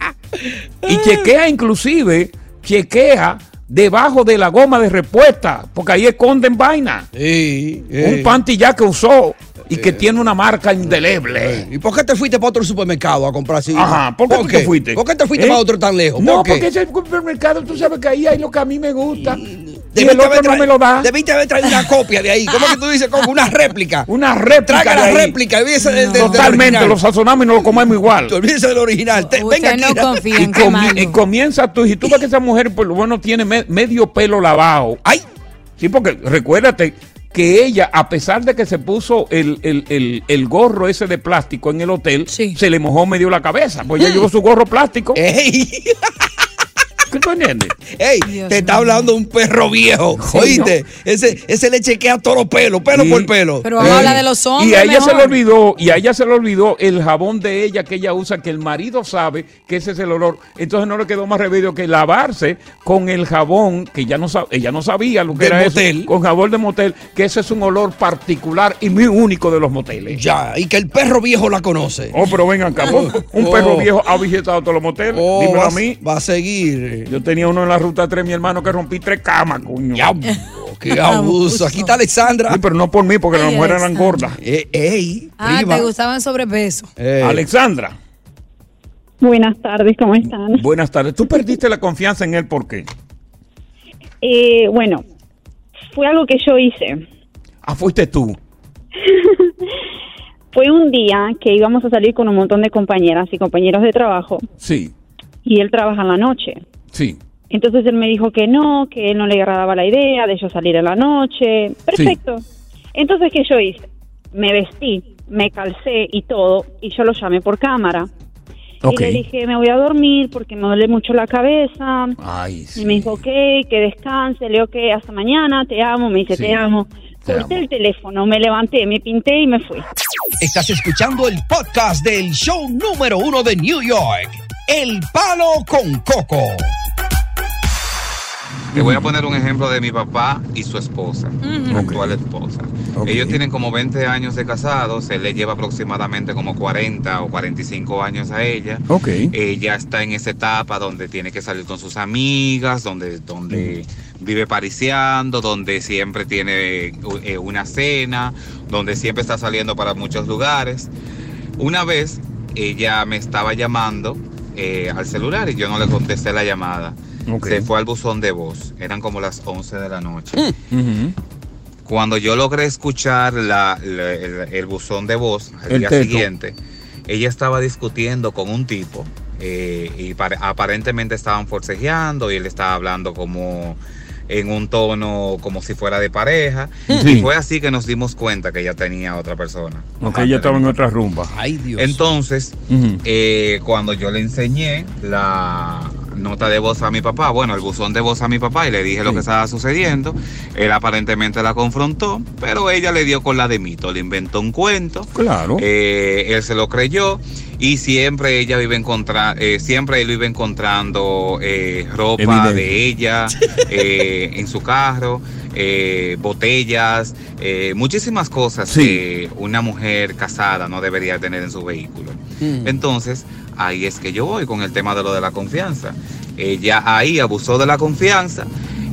Speaker 7: Y chequea inclusive, chequea debajo de la goma de respuesta, porque ahí esconden vaina. Un panty ya que usó y que tiene una marca indeleble.
Speaker 5: ¿Y por qué te fuiste para otro supermercado a comprar así?
Speaker 7: Ajá, ¿por qué te fuiste?
Speaker 5: ¿Por qué te fuiste
Speaker 7: ¿Eh?
Speaker 5: para otro tan lejos?
Speaker 7: No,
Speaker 5: ¿Por qué?
Speaker 7: porque ese supermercado, tú sabes que ahí hay lo que a mí me gusta. Y
Speaker 5: Debiste
Speaker 7: el otro
Speaker 5: haber
Speaker 7: no me lo da.
Speaker 5: Debiste haber traído una copia de ahí. ¿Cómo que tú dices? Como una réplica. [LAUGHS]
Speaker 7: Una réplica.
Speaker 5: Traga
Speaker 7: de
Speaker 5: la
Speaker 7: ahí.
Speaker 5: réplica. Olvídese del, del- del
Speaker 7: Totalmente, lo sazonamos y nos lo comemos igual.
Speaker 5: Olvídese del original. Te- venga aquí.
Speaker 7: y, comi- y comienza tú, y tú ves que esa mujer por lo bueno tiene me- medio pelo lavado.
Speaker 5: ¡Ay!
Speaker 7: Sí, porque recuérdate que ella, a pesar de que se puso el, el- el- el gorro ese de plástico en el hotel, se le mojó medio la cabeza. Pues ella llevó su gorro plástico.
Speaker 5: ¡Ey! [LAUGHS]
Speaker 7: ¿Qué tú entiendes?
Speaker 5: Ey, te está hablando un perro viejo. [LAUGHS] Oíste, ese, ese le chequea todos los pelos, pelo
Speaker 7: Sí.
Speaker 5: por pelo.
Speaker 6: Pero vamos a hablar de los hombres
Speaker 7: Y a ella se le olvidó, y a ella se le olvidó el jabón de ella que ella usa, que el marido sabe que ese es el olor. Entonces no le quedó más remedio que lavarse con el jabón, que ya no ella no sabía lo que
Speaker 5: Del
Speaker 7: era
Speaker 5: motel.
Speaker 7: eso, con jabón de motel, que ese es un olor particular y muy único de los moteles.
Speaker 5: Ya, y que el perro viejo la conoce.
Speaker 7: Oh, pero vengan acá, [LAUGHS] un, un
Speaker 5: Oh.
Speaker 7: perro viejo ha visitado todos los moteles.
Speaker 5: Oh,
Speaker 7: Dímelo
Speaker 5: va,
Speaker 7: a mí.
Speaker 5: va a seguir.
Speaker 7: Yo tenía uno en la ruta 3, mi hermano, que rompí tres camas, coño.
Speaker 5: Qué abuso. Aquí está Alexandra.
Speaker 7: Sí, pero no por mí, porque las mujeres eran gordas.
Speaker 5: Eh, ey,
Speaker 6: Ah,
Speaker 5: prima.
Speaker 6: te gustaban sobrepeso.
Speaker 5: Eh,
Speaker 7: Alexandra.
Speaker 15: Buenas tardes, ¿cómo están?
Speaker 7: Buenas tardes. ¿Tú perdiste la confianza en él por qué?
Speaker 15: Eh, bueno, fue algo que yo hice.
Speaker 7: Ah, fuiste tú. [LAUGHS]
Speaker 15: Fue un día que íbamos a salir con un montón de compañeras y compañeros de trabajo
Speaker 7: Sí,
Speaker 15: y él trabaja en la noche.
Speaker 7: Sí.
Speaker 15: Entonces él me dijo que no, que él no le agradaba la idea de yo salir en la noche. Perfecto. Entonces, ¿qué yo hice? Me vestí, me calcé y todo, y yo lo llamé por cámara.
Speaker 7: Ok.
Speaker 15: Y le dije, me voy a dormir porque me duele mucho la cabeza.
Speaker 7: Ay,
Speaker 15: Y me dijo, ok, que descanse, le digo, ok, hasta mañana, te amo, me dice,
Speaker 7: Sí,
Speaker 15: te amo.
Speaker 5: te
Speaker 15: Corté el teléfono, me levanté, me pinté y me fui.
Speaker 5: Estás escuchando el podcast del show número uno de New York, El Palo con Coco.
Speaker 16: Te voy a poner un ejemplo de mi papá y su esposa, su actual esposa. Ellos tienen como 20 años de casados, él le lleva aproximadamente como 40 o 45 años a ella.
Speaker 7: Ok.
Speaker 16: Ella está en esa etapa donde tiene que salir con sus amigas, donde, donde vive pariciando, donde siempre tiene eh, una cena, donde siempre está saliendo para muchos lugares. Una vez ella me estaba llamando eh, al celular y yo no le contesté la llamada. Se fue al buzón de voz. Eran como las 11 de la noche.
Speaker 7: Ujú.
Speaker 16: Cuando yo logré escuchar la- la- el, el buzón de voz al
Speaker 7: El
Speaker 16: día
Speaker 7: teto.
Speaker 16: siguiente, ella estaba discutiendo con un tipo eh, y pare- aparentemente estaban forcejeando y él estaba hablando como en un tono como si fuera de pareja.
Speaker 7: Sí.
Speaker 16: Y fue así que nos dimos cuenta que ella tenía otra persona.
Speaker 7: Ok, ella estaba en otra rumba.
Speaker 5: Ay, Dios.
Speaker 16: Entonces, eh, cuando yo le enseñé la nota de voz a mi papá, bueno, el buzón de voz a mi papá y le dije lo que estaba sucediendo, él aparentemente la confrontó, pero ella le dio con la de mito, le inventó un cuento.
Speaker 7: Claro.
Speaker 16: Eh, él se lo creyó y siempre ella vive encontrar, siempre él iba encontrando eh, ropa de ella [LAUGHS] eh, en su carro, eh, botellas, eh, muchísimas cosas
Speaker 7: Sí.
Speaker 16: que una mujer casada no debería tener en su vehículo. Entonces, ahí es que yo voy con el tema de lo de la confianza. Ella ahí abusó de la confianza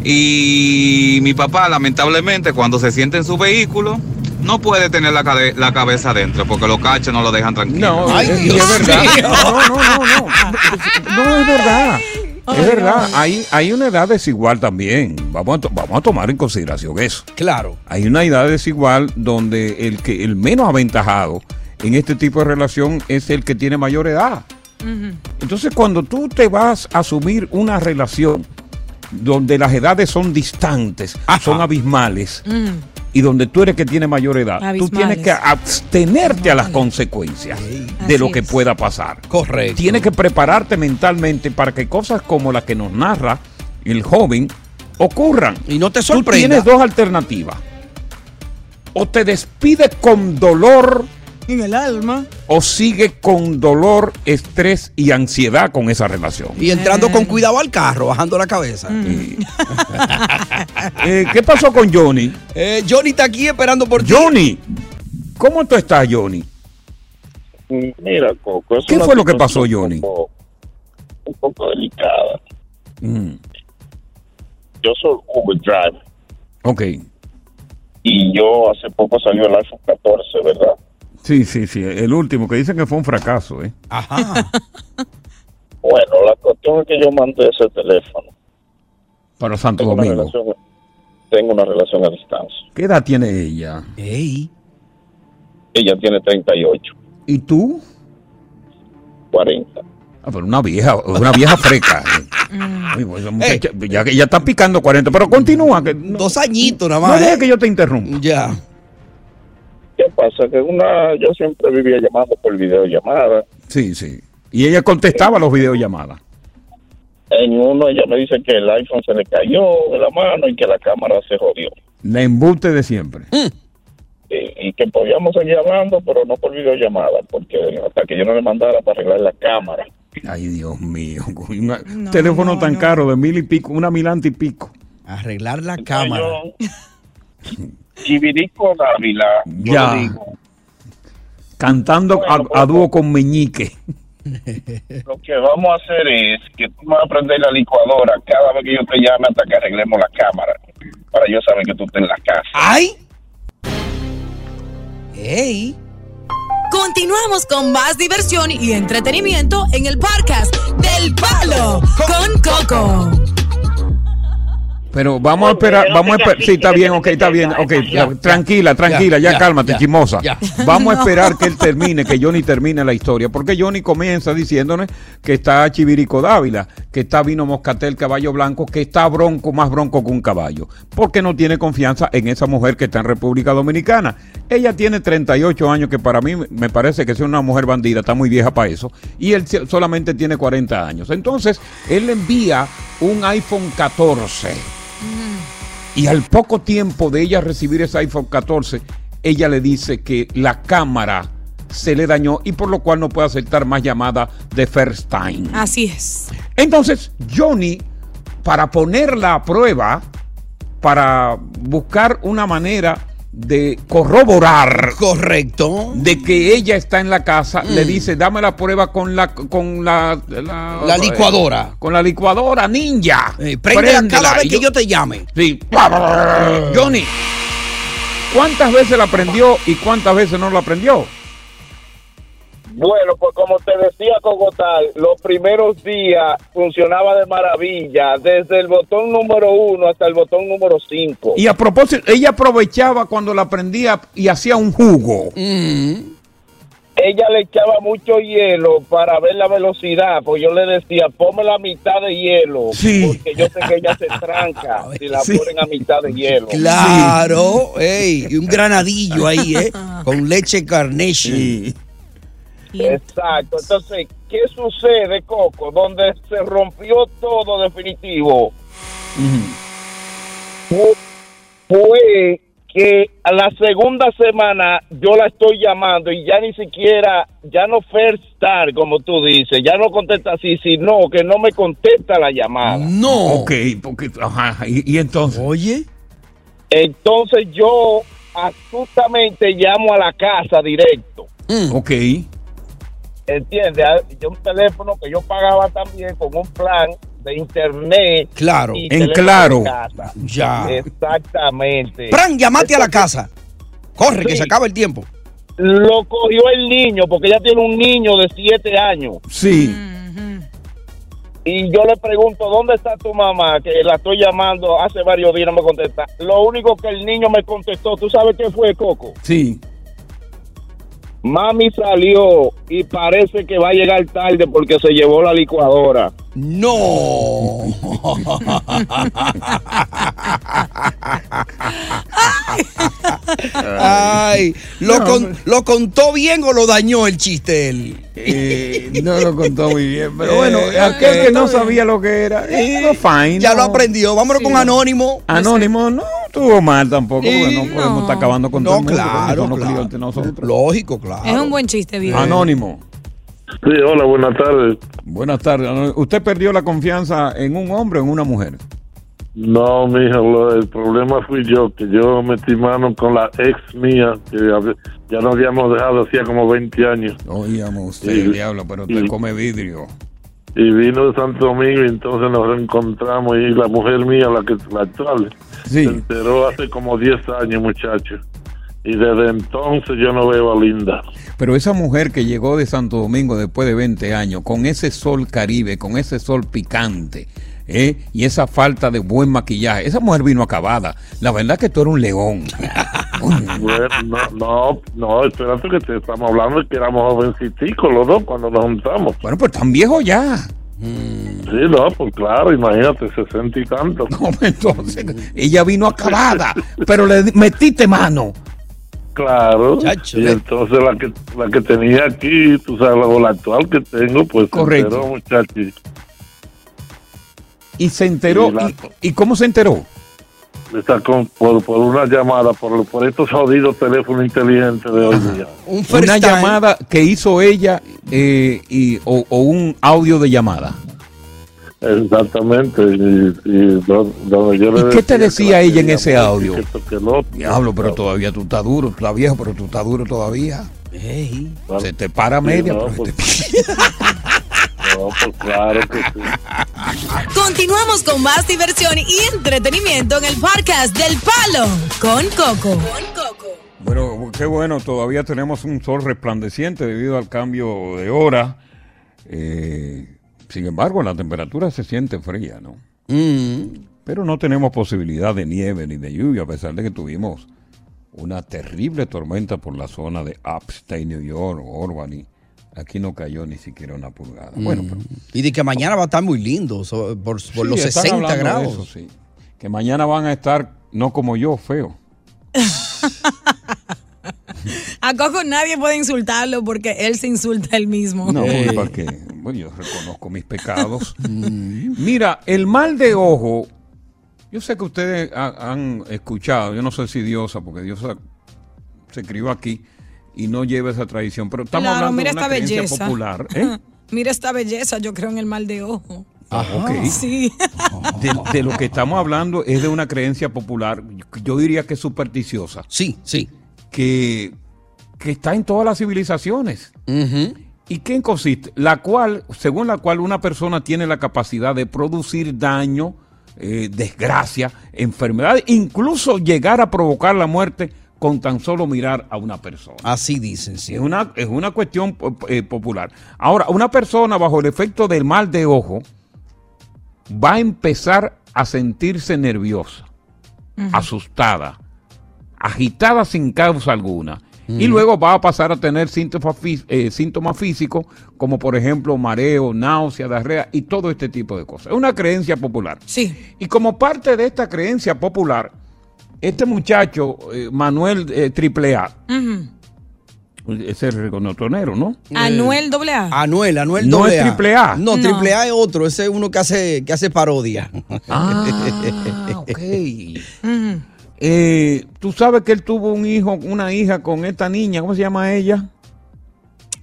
Speaker 16: y mi papá, lamentablemente, cuando se siente en su vehículo, no puede tener la, cabe- la cabeza adentro porque los cachos no lo dejan tranquilo.
Speaker 7: No, es, verdad. No, no, no, no. No es verdad. Es verdad, hay, hay una edad desigual también. Vamos a, to- vamos a tomar en consideración eso.
Speaker 5: Claro.
Speaker 7: Hay una edad desigual donde el que el menos aventajado en este tipo de relación es el que tiene mayor edad. Entonces, cuando tú te vas a asumir una relación donde las edades son distantes, son abismales, y donde tú eres que tiene mayor edad, tú tienes que abstenerte a las consecuencias de
Speaker 6: Así
Speaker 7: lo que
Speaker 6: es.
Speaker 7: pueda pasar.
Speaker 5: Correcto.
Speaker 7: Tienes que prepararte mentalmente para que cosas como las que nos narra el joven ocurran.
Speaker 5: Y no te
Speaker 7: Tú
Speaker 5: sorprenda.
Speaker 7: tienes dos alternativas. O te despide con dolor
Speaker 6: En el alma.
Speaker 7: o sigue con dolor, estrés y ansiedad con esa relación.
Speaker 5: Y entrando con cuidado al carro, bajando la cabeza. [LAUGHS]
Speaker 7: Eh, ¿Qué pasó con Johnny?
Speaker 5: Eh, Johnny está aquí esperando por ti.
Speaker 7: Johnny, ¿cómo tú estás, Johnny?
Speaker 17: Mira, Coco.
Speaker 7: ¿Qué fue lo que pasó, Johnny?
Speaker 17: Un poco, un poco delicada.
Speaker 7: Mm,
Speaker 17: Yo soy Uber Driver
Speaker 7: ok.
Speaker 17: y yo hace poco salió el iPhone 14, ¿verdad?
Speaker 7: Sí, sí, sí. El último que dicen que fue un fracaso, ¿eh?
Speaker 5: Ajá. [LAUGHS]
Speaker 17: Bueno, la cuestión es que yo mandé ese teléfono.
Speaker 7: Para Santo
Speaker 17: Tengo una,
Speaker 7: Domingo.
Speaker 17: relación, tengo una relación a distancia.
Speaker 7: ¿Qué edad tiene ella?
Speaker 5: Ey.
Speaker 17: Ella tiene 38,
Speaker 7: ¿Y tú?
Speaker 17: 40.
Speaker 7: Ah, pero una vieja, una vieja freca. Ay, pues, esa muchacha, ya que ya está picando 40, pero continúa. Que no,
Speaker 5: Dos añitos nada
Speaker 7: no
Speaker 5: más.
Speaker 7: dejes
Speaker 5: ¿eh?
Speaker 7: que yo te interrumpa.
Speaker 5: Ya.
Speaker 17: ¿Qué pasa? Que una, yo siempre vivía llamando por videollamada.
Speaker 7: Sí, sí. Y ella contestaba los videollamadas.
Speaker 17: En uno ella me dice que el iPhone se le cayó de la mano y que la cámara se jodió.
Speaker 7: La embute de siempre.
Speaker 17: Y, y que podíamos seguir hablando, pero no por videollamada, porque hasta que yo no le mandara para arreglar la cámara.
Speaker 7: Ay, Dios mío. [LAUGHS] Un teléfono tan caro de mil y pico, una milante y pico.
Speaker 5: Arreglar la cámara.
Speaker 17: Chivirico Dávila,
Speaker 7: Ya.
Speaker 17: digo,
Speaker 7: Cantando a, a dúo con Meñique. [LAUGHS]
Speaker 17: lo que vamos a hacer es que tú me vas a prender la licuadora cada vez que yo te llame hasta que arreglemos la cámara, para yo saber que tú estás en la casa.
Speaker 5: ¡Ay! ¡Ey!
Speaker 6: Continuamos con más diversión y entretenimiento en el podcast del Palo con Coco.
Speaker 7: Pero vamos a esperar, vamos a esperar, sí, está bien, ok, está bien, ok, tranquila, tranquila, ya, cálmate, chimosa. Vamos a esperar que él termine, que Johnny termine la historia, porque Johnny comienza diciéndonos que está Chivirico Dávila, que está Vino Moscatel, caballo blanco, que está bronco, más bronco que un caballo, porque no tiene confianza en esa mujer que está en República Dominicana. Ella tiene 38 años, que para mí me parece que es una mujer bandida, está muy vieja para eso, y él solamente tiene 40 años. Entonces, él le envía un iPhone 14. Y al poco tiempo de ella recibir ese iPhone 14, ella le dice que la cámara se le dañó y por lo cual no puede aceptar más llamadas de first time.
Speaker 6: Así es.
Speaker 7: Entonces, Johnny, para ponerla a prueba, para buscar una manera de corroborar
Speaker 5: correcto
Speaker 7: de que ella está en la casa
Speaker 5: Mm.
Speaker 7: le dice dame la prueba con la con la la,
Speaker 5: La licuadora.
Speaker 7: con la licuadora ninja
Speaker 5: préndela cada vez que yo te llame.
Speaker 7: sí Johnny ¿cuántas veces la prendió y cuántas veces no la prendió?
Speaker 13: Bueno, pues como te decía Cogotal, los primeros días funcionaba de maravilla, desde el botón número uno hasta el botón número cinco.
Speaker 7: y a propósito ella aprovechaba cuando la prendía y hacía un jugo
Speaker 13: Ella le echaba mucho hielo para ver la velocidad, pues yo le decía, ponme la mitad de hielo, porque yo sé que ella se tranca [LAUGHS] si la
Speaker 5: Sí.
Speaker 13: ponen a mitad de hielo.
Speaker 5: Claro, ey, y un granadillo ahí, ¿eh? [LAUGHS] Con leche carnation.
Speaker 13: Exacto. Entonces, ¿qué sucede, Coco? Donde se rompió todo definitivo fu- fue que a la segunda semana yo la estoy llamando y ya ni siquiera, ya no first start, como tú dices, ya no contesta así, sino que no me contesta la llamada.
Speaker 5: No.
Speaker 7: ok porque ajá, y, y entonces
Speaker 5: oye
Speaker 13: Entonces yo astutamente llamo a la casa directo.
Speaker 7: ok
Speaker 13: ¿Entiendes? Ah, Yo un teléfono que yo pagaba también con un plan de internet.
Speaker 5: Claro.
Speaker 13: y
Speaker 5: En claro.
Speaker 13: casa.
Speaker 5: Ya.
Speaker 13: Exactamente.
Speaker 5: Fran, llamate a la casa. Corre, que se acaba el tiempo.
Speaker 13: Lo cogió el niño, porque ella tiene un niño de siete años.
Speaker 7: sí
Speaker 13: Y yo le pregunto, ¿dónde está tu mamá? Que la estoy llamando hace varios días, no me contesta. Lo único que el niño me contestó, ¿tú sabes qué fue, Coco?
Speaker 7: sí
Speaker 13: Mami salió y parece que va a llegar tarde porque se llevó la licuadora.
Speaker 5: No. Ay, ¿lo,
Speaker 7: No,
Speaker 5: con- ¿lo contó bien o lo dañó el chiste él?
Speaker 7: Eh, no lo contó muy bien, pero bueno,
Speaker 5: Eh,
Speaker 7: aquel que no
Speaker 5: bien.
Speaker 7: sabía lo que era, eh, no, fine.
Speaker 5: Ya
Speaker 7: no.
Speaker 5: lo aprendió. Vámonos con Anónimo.
Speaker 7: Anónimo no estuvo mal tampoco, porque no podemos estar acabando con
Speaker 5: No,
Speaker 7: todo el mundo.
Speaker 5: claro,
Speaker 7: los
Speaker 5: claro.
Speaker 7: clientes nosotros.
Speaker 5: Lógico, claro.
Speaker 6: Es un buen chiste, viejo.
Speaker 7: Anónimo.
Speaker 18: Sí, hola, buenas tardes.
Speaker 7: Buenas tardes. ¿Usted perdió la confianza en un hombre o en una mujer?
Speaker 18: No, mija, lo- el problema fui yo, que yo metí mano con la ex mía, que ya nos habíamos dejado hacía como 20 años.
Speaker 7: Oígame usted, diablo, pero usted come vidrio.
Speaker 18: Y vino de Santo Domingo y entonces nos reencontramos y la mujer mía, la que la actual, se enteró hace como 10 años, muchacho. Y desde entonces yo no veo a Linda.
Speaker 7: Pero esa mujer que llegó de Santo Domingo después de 20 años, con ese sol caribe, con ese sol picante, ¿eh? y esa falta de buen maquillaje, esa mujer vino acabada. La verdad que tú eres un león. [LAUGHS]
Speaker 18: Bueno, no, no, no, espérate que te estamos hablando de que éramos jovenciticos los dos cuando nos juntamos.
Speaker 7: Bueno, pues tan viejo ya.
Speaker 18: Sí, no, pues claro, imagínate, sesenta y tanto. [LAUGHS]
Speaker 7: entonces, ella vino acabada, pero le metiste mano.
Speaker 18: Claro. y entonces la que la que tenía aquí, tú sabes, la, la actual que tengo, pues
Speaker 7: Correcto.
Speaker 18: se enteró, muchacho.
Speaker 7: Y se enteró.
Speaker 18: La-
Speaker 7: ¿Y, y cómo se enteró?
Speaker 18: Está con, por, por una llamada, por, por estos jodidos teléfonos inteligentes de hoy día.
Speaker 7: Una llamada que hizo ella eh, y, o, o un audio de llamada.
Speaker 18: Exactamente. Y, y do- donde yo le
Speaker 7: ¿Y qué te decía
Speaker 18: la
Speaker 7: ella en ese audio? Diablo, pero todavía tú estás duro, tú estás viejo, pero tú estás duro todavía. Se te para media.
Speaker 18: no,
Speaker 7: pero
Speaker 18: pues-
Speaker 7: te- [LAUGHS]
Speaker 18: No, pues claro que sí.
Speaker 6: Continuamos con más diversión y entretenimiento en el podcast del Palo con Coco.
Speaker 7: Bueno, qué bueno, todavía tenemos un sol resplandeciente debido al cambio de hora. Eh, sin embargo, la temperatura se siente fría, ¿no? Pero no tenemos posibilidad de nieve ni de lluvia, a pesar de que tuvimos una terrible tormenta por la zona de Upstate New York o Albany. Aquí no cayó ni siquiera una pulgada. Bueno, pero
Speaker 5: Y de que mañana va a estar muy lindo, so- por, por los
Speaker 7: Sí, están
Speaker 5: 60
Speaker 7: hablando de
Speaker 5: grados.
Speaker 7: eso, sí. Que mañana van a estar, no como yo, feo. [LAUGHS] [LAUGHS]
Speaker 6: A Coco nadie puede insultarlo porque él se insulta él mismo.
Speaker 7: No, ¿para qué? Bueno, yo reconozco mis pecados. [LAUGHS] Mira, el mal de ojo, yo sé que ustedes ha- han escuchado, yo no sé si Diosa, porque Diosa se crió aquí y no lleva esa tradición, pero estamos
Speaker 6: Claro,
Speaker 7: hablando
Speaker 6: mira
Speaker 7: de una
Speaker 6: esta
Speaker 7: creencia
Speaker 6: belleza.
Speaker 7: popular. ¿eh? [LAUGHS]
Speaker 6: Mira esta belleza, yo creo en el mal de ojo.
Speaker 7: Ok.
Speaker 6: Sí.
Speaker 7: De, de lo que estamos hablando es de una creencia popular, yo diría que supersticiosa.
Speaker 5: Sí, sí.
Speaker 7: Que, que está en todas las civilizaciones. ¿Y qué consiste? La cual, según la cual una persona tiene la capacidad de producir daño, eh, desgracia, enfermedad, incluso llegar a provocar la muerte con tan solo mirar a una persona.
Speaker 5: Así dicen, sí.
Speaker 7: Es una, es una cuestión eh, popular. Ahora, una persona bajo el efecto del mal de ojo va a empezar a sentirse nerviosa, asustada, agitada sin causa alguna. Y luego va a pasar a tener síntomas, fí- eh, síntomas físicos como por ejemplo mareo, náusea, diarrea y todo este tipo de cosas. Es una creencia popular.
Speaker 6: Sí.
Speaker 7: Y como parte de esta creencia popular, este muchacho, eh, Manuel eh, Triple A, ese es el reconotonero, ¿no?
Speaker 6: Anuel doble A.
Speaker 5: Anuel, Anuel
Speaker 7: No
Speaker 5: doble
Speaker 7: es triple A.
Speaker 5: No,
Speaker 6: No.
Speaker 5: triple A es otro. Ese es uno que hace, que hace parodia.
Speaker 7: Ah, [LAUGHS] ok. Eh, Tú sabes que él tuvo un hijo, una hija con esta niña, ¿cómo se llama ella?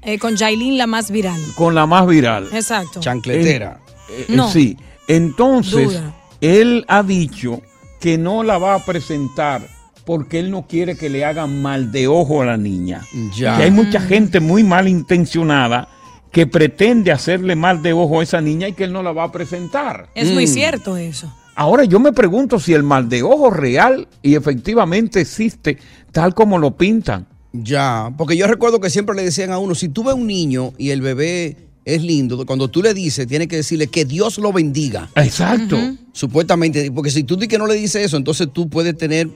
Speaker 6: Eh, con Jailin la más viral.
Speaker 7: Con la más viral.
Speaker 6: Exacto.
Speaker 5: Chancletera.
Speaker 7: Eh, eh,
Speaker 6: No.
Speaker 7: Sí. Entonces,
Speaker 6: Duda.
Speaker 7: él ha dicho que no la va a presentar porque él no quiere que le hagan mal de ojo a la niña.
Speaker 5: Ya.
Speaker 7: Que hay mucha gente muy malintencionada que pretende hacerle mal de ojo a esa niña y que él no la va a presentar.
Speaker 6: Es muy
Speaker 5: Mm.
Speaker 6: cierto eso.
Speaker 7: Ahora yo me pregunto si el mal de ojo real y efectivamente existe tal como lo pintan.
Speaker 5: Ya, porque yo recuerdo que siempre le decían a uno, si tú ves un niño y el bebé es lindo, cuando tú le dices, tienes que decirle que Dios lo bendiga.
Speaker 7: Exacto.
Speaker 5: Supuestamente, porque si tú dices que no le dices eso, entonces tú puedes tener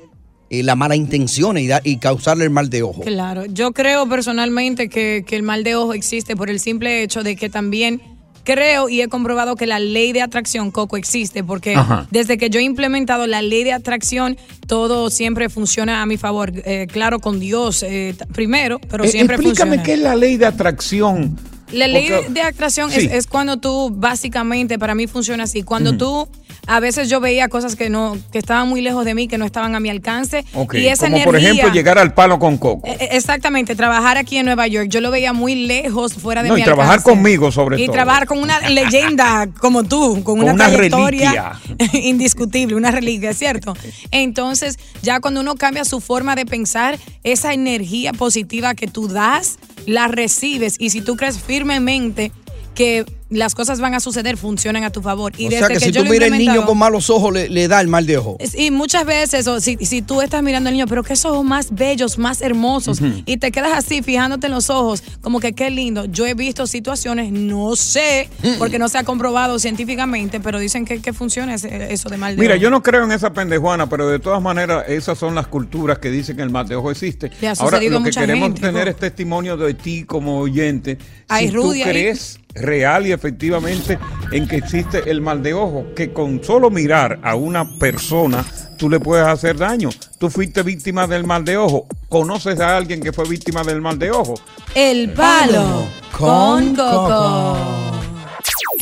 Speaker 5: eh, la mala intención y, da- y causarle el mal de ojo.
Speaker 6: Claro, yo creo personalmente que, que el mal de ojo existe por el simple hecho de que también creo y he comprobado que la ley de atracción, Coco, existe, porque
Speaker 7: Ajá.
Speaker 6: desde que yo he implementado la ley de atracción, todo siempre funciona a mi favor. Eh, claro, con Dios eh, primero, pero
Speaker 7: Eh,
Speaker 6: siempre
Speaker 7: explícame
Speaker 6: funciona.
Speaker 7: qué es la ley de atracción.
Speaker 6: La ley
Speaker 7: Porque-
Speaker 6: de atracción
Speaker 7: Sí.
Speaker 6: es, es cuando tú, básicamente, para mí funciona así. Cuando tú, a veces yo veía cosas que no, que estaban muy lejos de mí, que no estaban a mi alcance. Y esa
Speaker 7: Como
Speaker 6: energía.
Speaker 7: por ejemplo llegar al palo con coco.
Speaker 6: Eh, Exactamente, trabajar aquí en Nueva York. Yo lo veía muy lejos, fuera de
Speaker 7: No,
Speaker 6: mi
Speaker 7: y trabajar
Speaker 6: alcance.
Speaker 7: conmigo sobre
Speaker 6: y
Speaker 7: todo.
Speaker 6: trabajar con una leyenda como tú, con,
Speaker 7: Con
Speaker 6: una,
Speaker 7: una
Speaker 6: trayectoria [LAUGHS] indiscutible, una reliquia, ¿cierto? Entonces, ya cuando uno cambia su forma de pensar, esa energía positiva que tú das, la recibes. Y si tú crees firmemente que las cosas van a suceder, funcionan a tu favor. Y
Speaker 5: o
Speaker 6: desde
Speaker 5: sea que, si
Speaker 6: yo
Speaker 5: tú miras al niño con malos ojos, le, le da el mal de ojo.
Speaker 6: Y muchas veces, o si, si tú estás mirando al niño, pero qué ojos más bellos, más hermosos, y te quedas así fijándote en los ojos, como que qué lindo. Yo he visto situaciones, no sé, porque no se ha comprobado científicamente, pero dicen que, que funciona ese- eso de mal de
Speaker 7: Mira,
Speaker 6: ojo.
Speaker 7: yo no creo en esa pendejuana, pero de todas maneras, esas son las culturas que dicen que el mal de ojo existe.
Speaker 6: Le ha
Speaker 7: Ahora, lo que
Speaker 6: mucha
Speaker 7: queremos
Speaker 6: gente,
Speaker 7: tener
Speaker 6: ¿no?
Speaker 7: es testimonio de ti como oyente.
Speaker 6: Ay,
Speaker 7: si
Speaker 6: Rudy,
Speaker 7: tú
Speaker 6: ahí.
Speaker 7: crees real y efectivamente en que existe el mal de ojo, que con solo mirar a una persona tú le puedes hacer daño. Tú fuiste víctima del mal de ojo. ¿Conoces a alguien que fue víctima del mal de ojo?
Speaker 6: El palo con coco.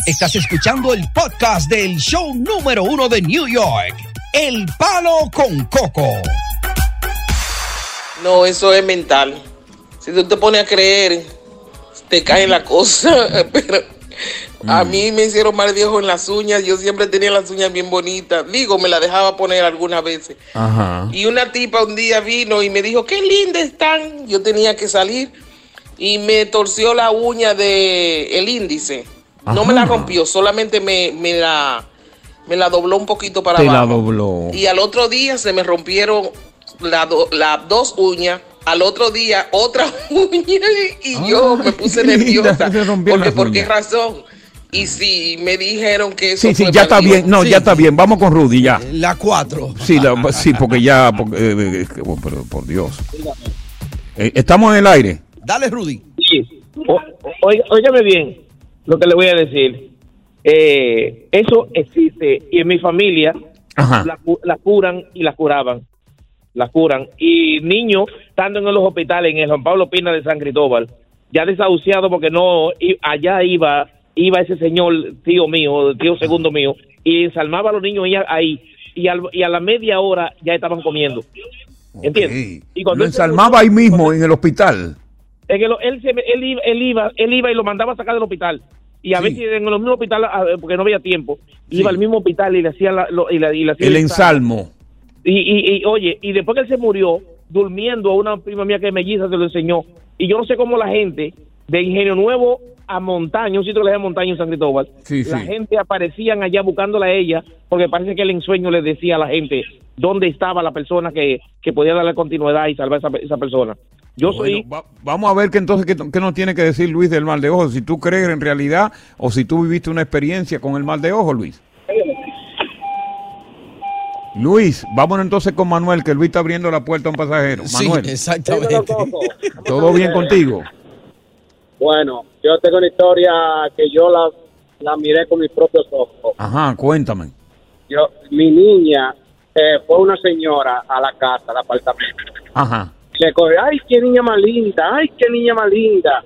Speaker 5: Estás escuchando el podcast del show número uno de New York, El Palo con Coco.
Speaker 19: No, eso es mental. Si tú te pones a creer, te cae la cosa. [LAUGHS] Pero a mí me hicieron mal viejo en las uñas. Yo siempre tenía las uñas bien bonitas. Digo, me la dejaba poner algunas veces.
Speaker 7: Ajá.
Speaker 19: Y una tipa un día vino y me dijo, qué lindas están. Yo tenía que salir y me torció la uña de el índice. No me la rompió, solamente me, me la me la dobló un poquito para
Speaker 7: Te la
Speaker 19: abajo.
Speaker 7: dobló.
Speaker 19: Y al otro día se me rompieron la do- las dos uñas. Al otro día otra [LAUGHS] uña y yo me puse nerviosa. Porque por qué razón. Y sí, me dijeron que eso
Speaker 7: Sí, sí,
Speaker 19: fue
Speaker 7: ya está bien. No, ya está bien. Vamos con Rudy, ya.
Speaker 5: La cuatro.
Speaker 7: Sí, la- sí porque ya, porque, eh, eh, pero por Dios. Eh, estamos en el aire.
Speaker 5: Dale, Rudy.
Speaker 13: Sí. O- óigame bien lo que le voy a decir. Eh, eso existe y en mi familia la, la curan y la curaban. La curan. Y niños, estando en los hospitales, en el Juan Pablo Pina de San Cristóbal, ya desahuciado porque no, allá iba iba ese señor, tío mío, tío segundo mío, y ensalmaba a los niños ahí. Y, al- y a la media hora ya estaban comiendo. ¿Entiendes? Y
Speaker 7: Lo ensalmaba ahí mismo en el hospital.
Speaker 13: en el- él, se- él, iba, él, iba, él iba y lo mandaba a sacar del hospital.
Speaker 20: Y a
Speaker 7: Sí.
Speaker 20: veces en el mismo hospital, a- porque no había tiempo, iba al mismo hospital y le hacía la, lo- y la- y le hacía
Speaker 7: El ensalmo.
Speaker 20: Y, y, y, oye, y después que él se murió, durmiendo, una prima mía que melliza se lo enseñó. Y yo no sé cómo la gente de Ingenio Nuevo a Montaña, un sitio que le Montaña en San Cristóbal,
Speaker 7: Sí,
Speaker 20: la
Speaker 7: sí.
Speaker 20: gente aparecían allá buscándola a ella, porque parece que el ensueño le decía a la gente dónde estaba la persona que, que podía darle continuidad y salvar a esa, esa persona. Yo soy...
Speaker 7: Va- vamos a ver qué entonces qué, qué nos tiene que decir Luis del mal de ojo, si tú crees en realidad o si tú viviste una experiencia con el mal de ojo, Luis. Luis, vámonos entonces con Manuel, que Luis está abriendo la puerta a un pasajero.
Speaker 5: Sí,
Speaker 7: Manuel,
Speaker 5: exactamente.
Speaker 7: ¿todo bien contigo?
Speaker 21: Bueno, yo tengo una historia que yo la, la miré con mis propios ojos.
Speaker 7: Ajá, cuéntame.
Speaker 21: Yo, mi niña eh, fue una señora a la casa, al apartamento.
Speaker 7: Ajá.
Speaker 21: Le cogió, ay, qué niña más linda, ay, qué niña más linda.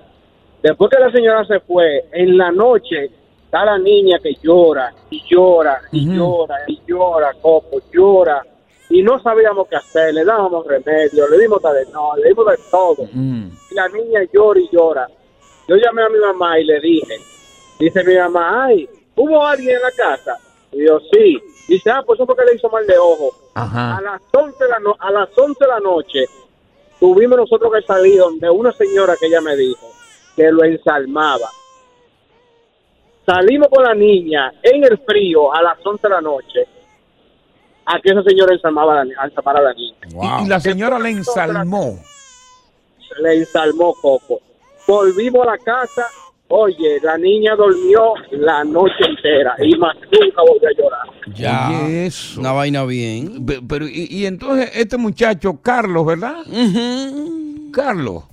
Speaker 21: Después que la señora se fue, en la noche está la niña que llora y llora y llora y llora, copo, llora. Y no sabíamos qué hacer, le dábamos remedio, le dimos de no, le dimos de todo. Y la niña llora y llora. Yo llamé a mi mamá y le dije, dice mi mamá, ay, ¿hubo alguien en la casa? Y yo, sí. Dice, ah, pues eso porque le hizo mal de ojo. A las 11 de la, no- a las 11 de la noche tuvimos nosotros que salir donde una señora que ella me dijo que lo ensalmaba. Salimos con la niña en el frío a las 11 de la noche a que esa señora ensalmaba a la, niña.
Speaker 7: Y, y la señora le ensalmó.
Speaker 21: Le ensalmó Coco. Volvimos a la casa. Oye, la niña durmió la noche entera y más nunca volvió a llorar.
Speaker 5: Ya.
Speaker 7: Eso.
Speaker 5: Una vaina bien.
Speaker 7: Pe- Pero, y, y entonces este muchacho, Carlos, ¿verdad? Carlos.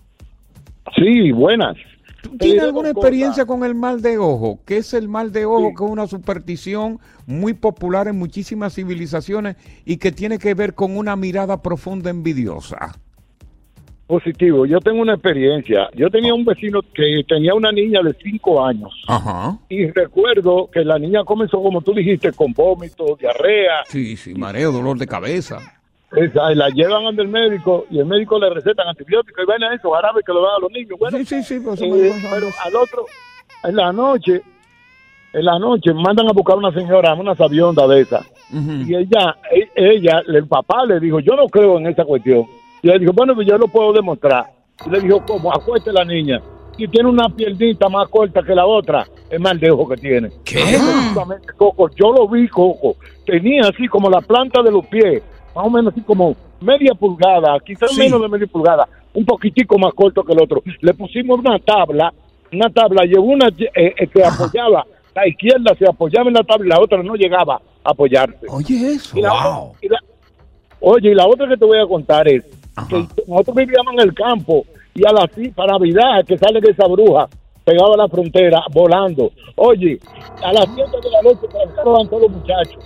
Speaker 22: Sí, buenas.
Speaker 7: ¿Tú tienes alguna experiencia con el mal de ojo? ¿Qué es el mal de ojo? Que es una superstición muy popular en muchísimas civilizaciones y que tiene que ver con una mirada profunda envidiosa.
Speaker 22: Positivo. Yo tengo una experiencia. Yo tenía un vecino que tenía una niña de cinco años.
Speaker 7: Ajá.
Speaker 22: Y recuerdo que la niña comenzó, como tú dijiste, con vómitos, diarrea.
Speaker 7: Sí, sí, mareo, dolor de cabeza.
Speaker 22: Esa, y la llevan ante el médico y el médico le recetan antibióticos y ven a eso, árabe que lo dan a los niños. Bueno,
Speaker 7: sí, sí, sí, pues,
Speaker 22: eh, pero al otro, en la noche, en la noche mandan a buscar una señora, una sabionda de esa. Y ella, e- ella, el papá le dijo, yo no creo en esa cuestión. Y él dijo, bueno, pues yo lo puedo demostrar. Y le dijo, ¿cómo? Acueste la niña. Y tiene una piernita más corta que la otra, es mal de ojo que tiene.
Speaker 5: ¿Qué?
Speaker 22: Coco, yo lo vi, Coco. Tenía así como la planta de los pies, más o menos así como media pulgada, quizás
Speaker 5: Sí.
Speaker 22: menos de media pulgada, un poquitico más corto que el otro. Le pusimos una tabla, una tabla, llevó una eh, eh, que apoyaba, la izquierda se apoyaba en la tabla y la otra no llegaba a apoyarse.
Speaker 7: Oye, eso.
Speaker 22: Y la otra- y la- oye, y la otra que te voy a contar es que nosotros vivíamos en el campo y a la para Navidad que sale de esa bruja pegado a la frontera volando. Oye, a las 7 de la noche trancaron todos los muchachos.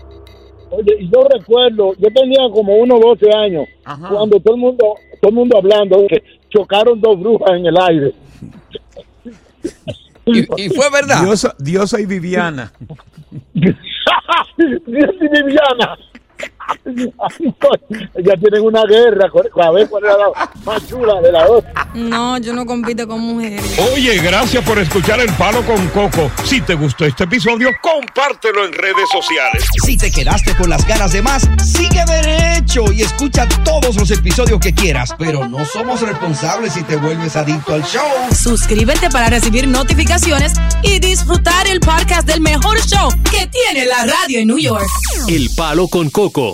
Speaker 22: Oye, y yo recuerdo, yo tenía como unos 12 años cuando todo el mundo, todo el mundo hablando que chocaron dos brujas en el aire.
Speaker 5: Y, fue verdad.
Speaker 7: Diosa, Diosa y Viviana. [LAUGHS]
Speaker 22: Dios y Viviana. Ya tienen una guerra, a ver cuál es la más chula de la otra.
Speaker 6: No, yo no compito con mujeres.
Speaker 3: Oye, gracias por escuchar El Palo con Coco. Si te gustó este episodio, compártelo en redes sociales.
Speaker 5: Si te quedaste con las ganas de más, sigue derecho y escucha todos los episodios que quieras. Pero no somos responsables si te vuelves adicto al show.
Speaker 6: Suscríbete para recibir notificaciones y disfrutar el podcast del mejor show que tiene la radio en New York.
Speaker 4: El Palo con Coco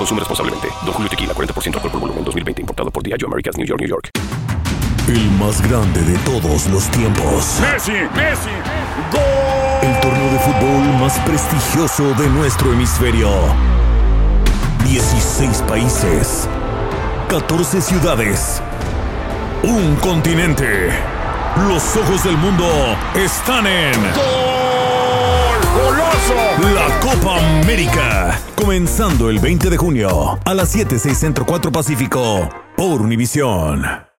Speaker 23: Consume responsablemente. Don Julio Tequila, 40% alcohol por volumen, 2020. Importado por Diageo Americas, New York, New York.
Speaker 2: El más grande de todos los tiempos.
Speaker 3: Messi, Messi,
Speaker 2: El torneo de fútbol más prestigioso de nuestro hemisferio. 16 países. 14 ciudades. Un continente. Los ojos del mundo están en.
Speaker 3: ¡Goloso!
Speaker 2: La Copa América. Comenzando el 20 de junio a las 7, 6 Centro 4 Pacífico por Univisión.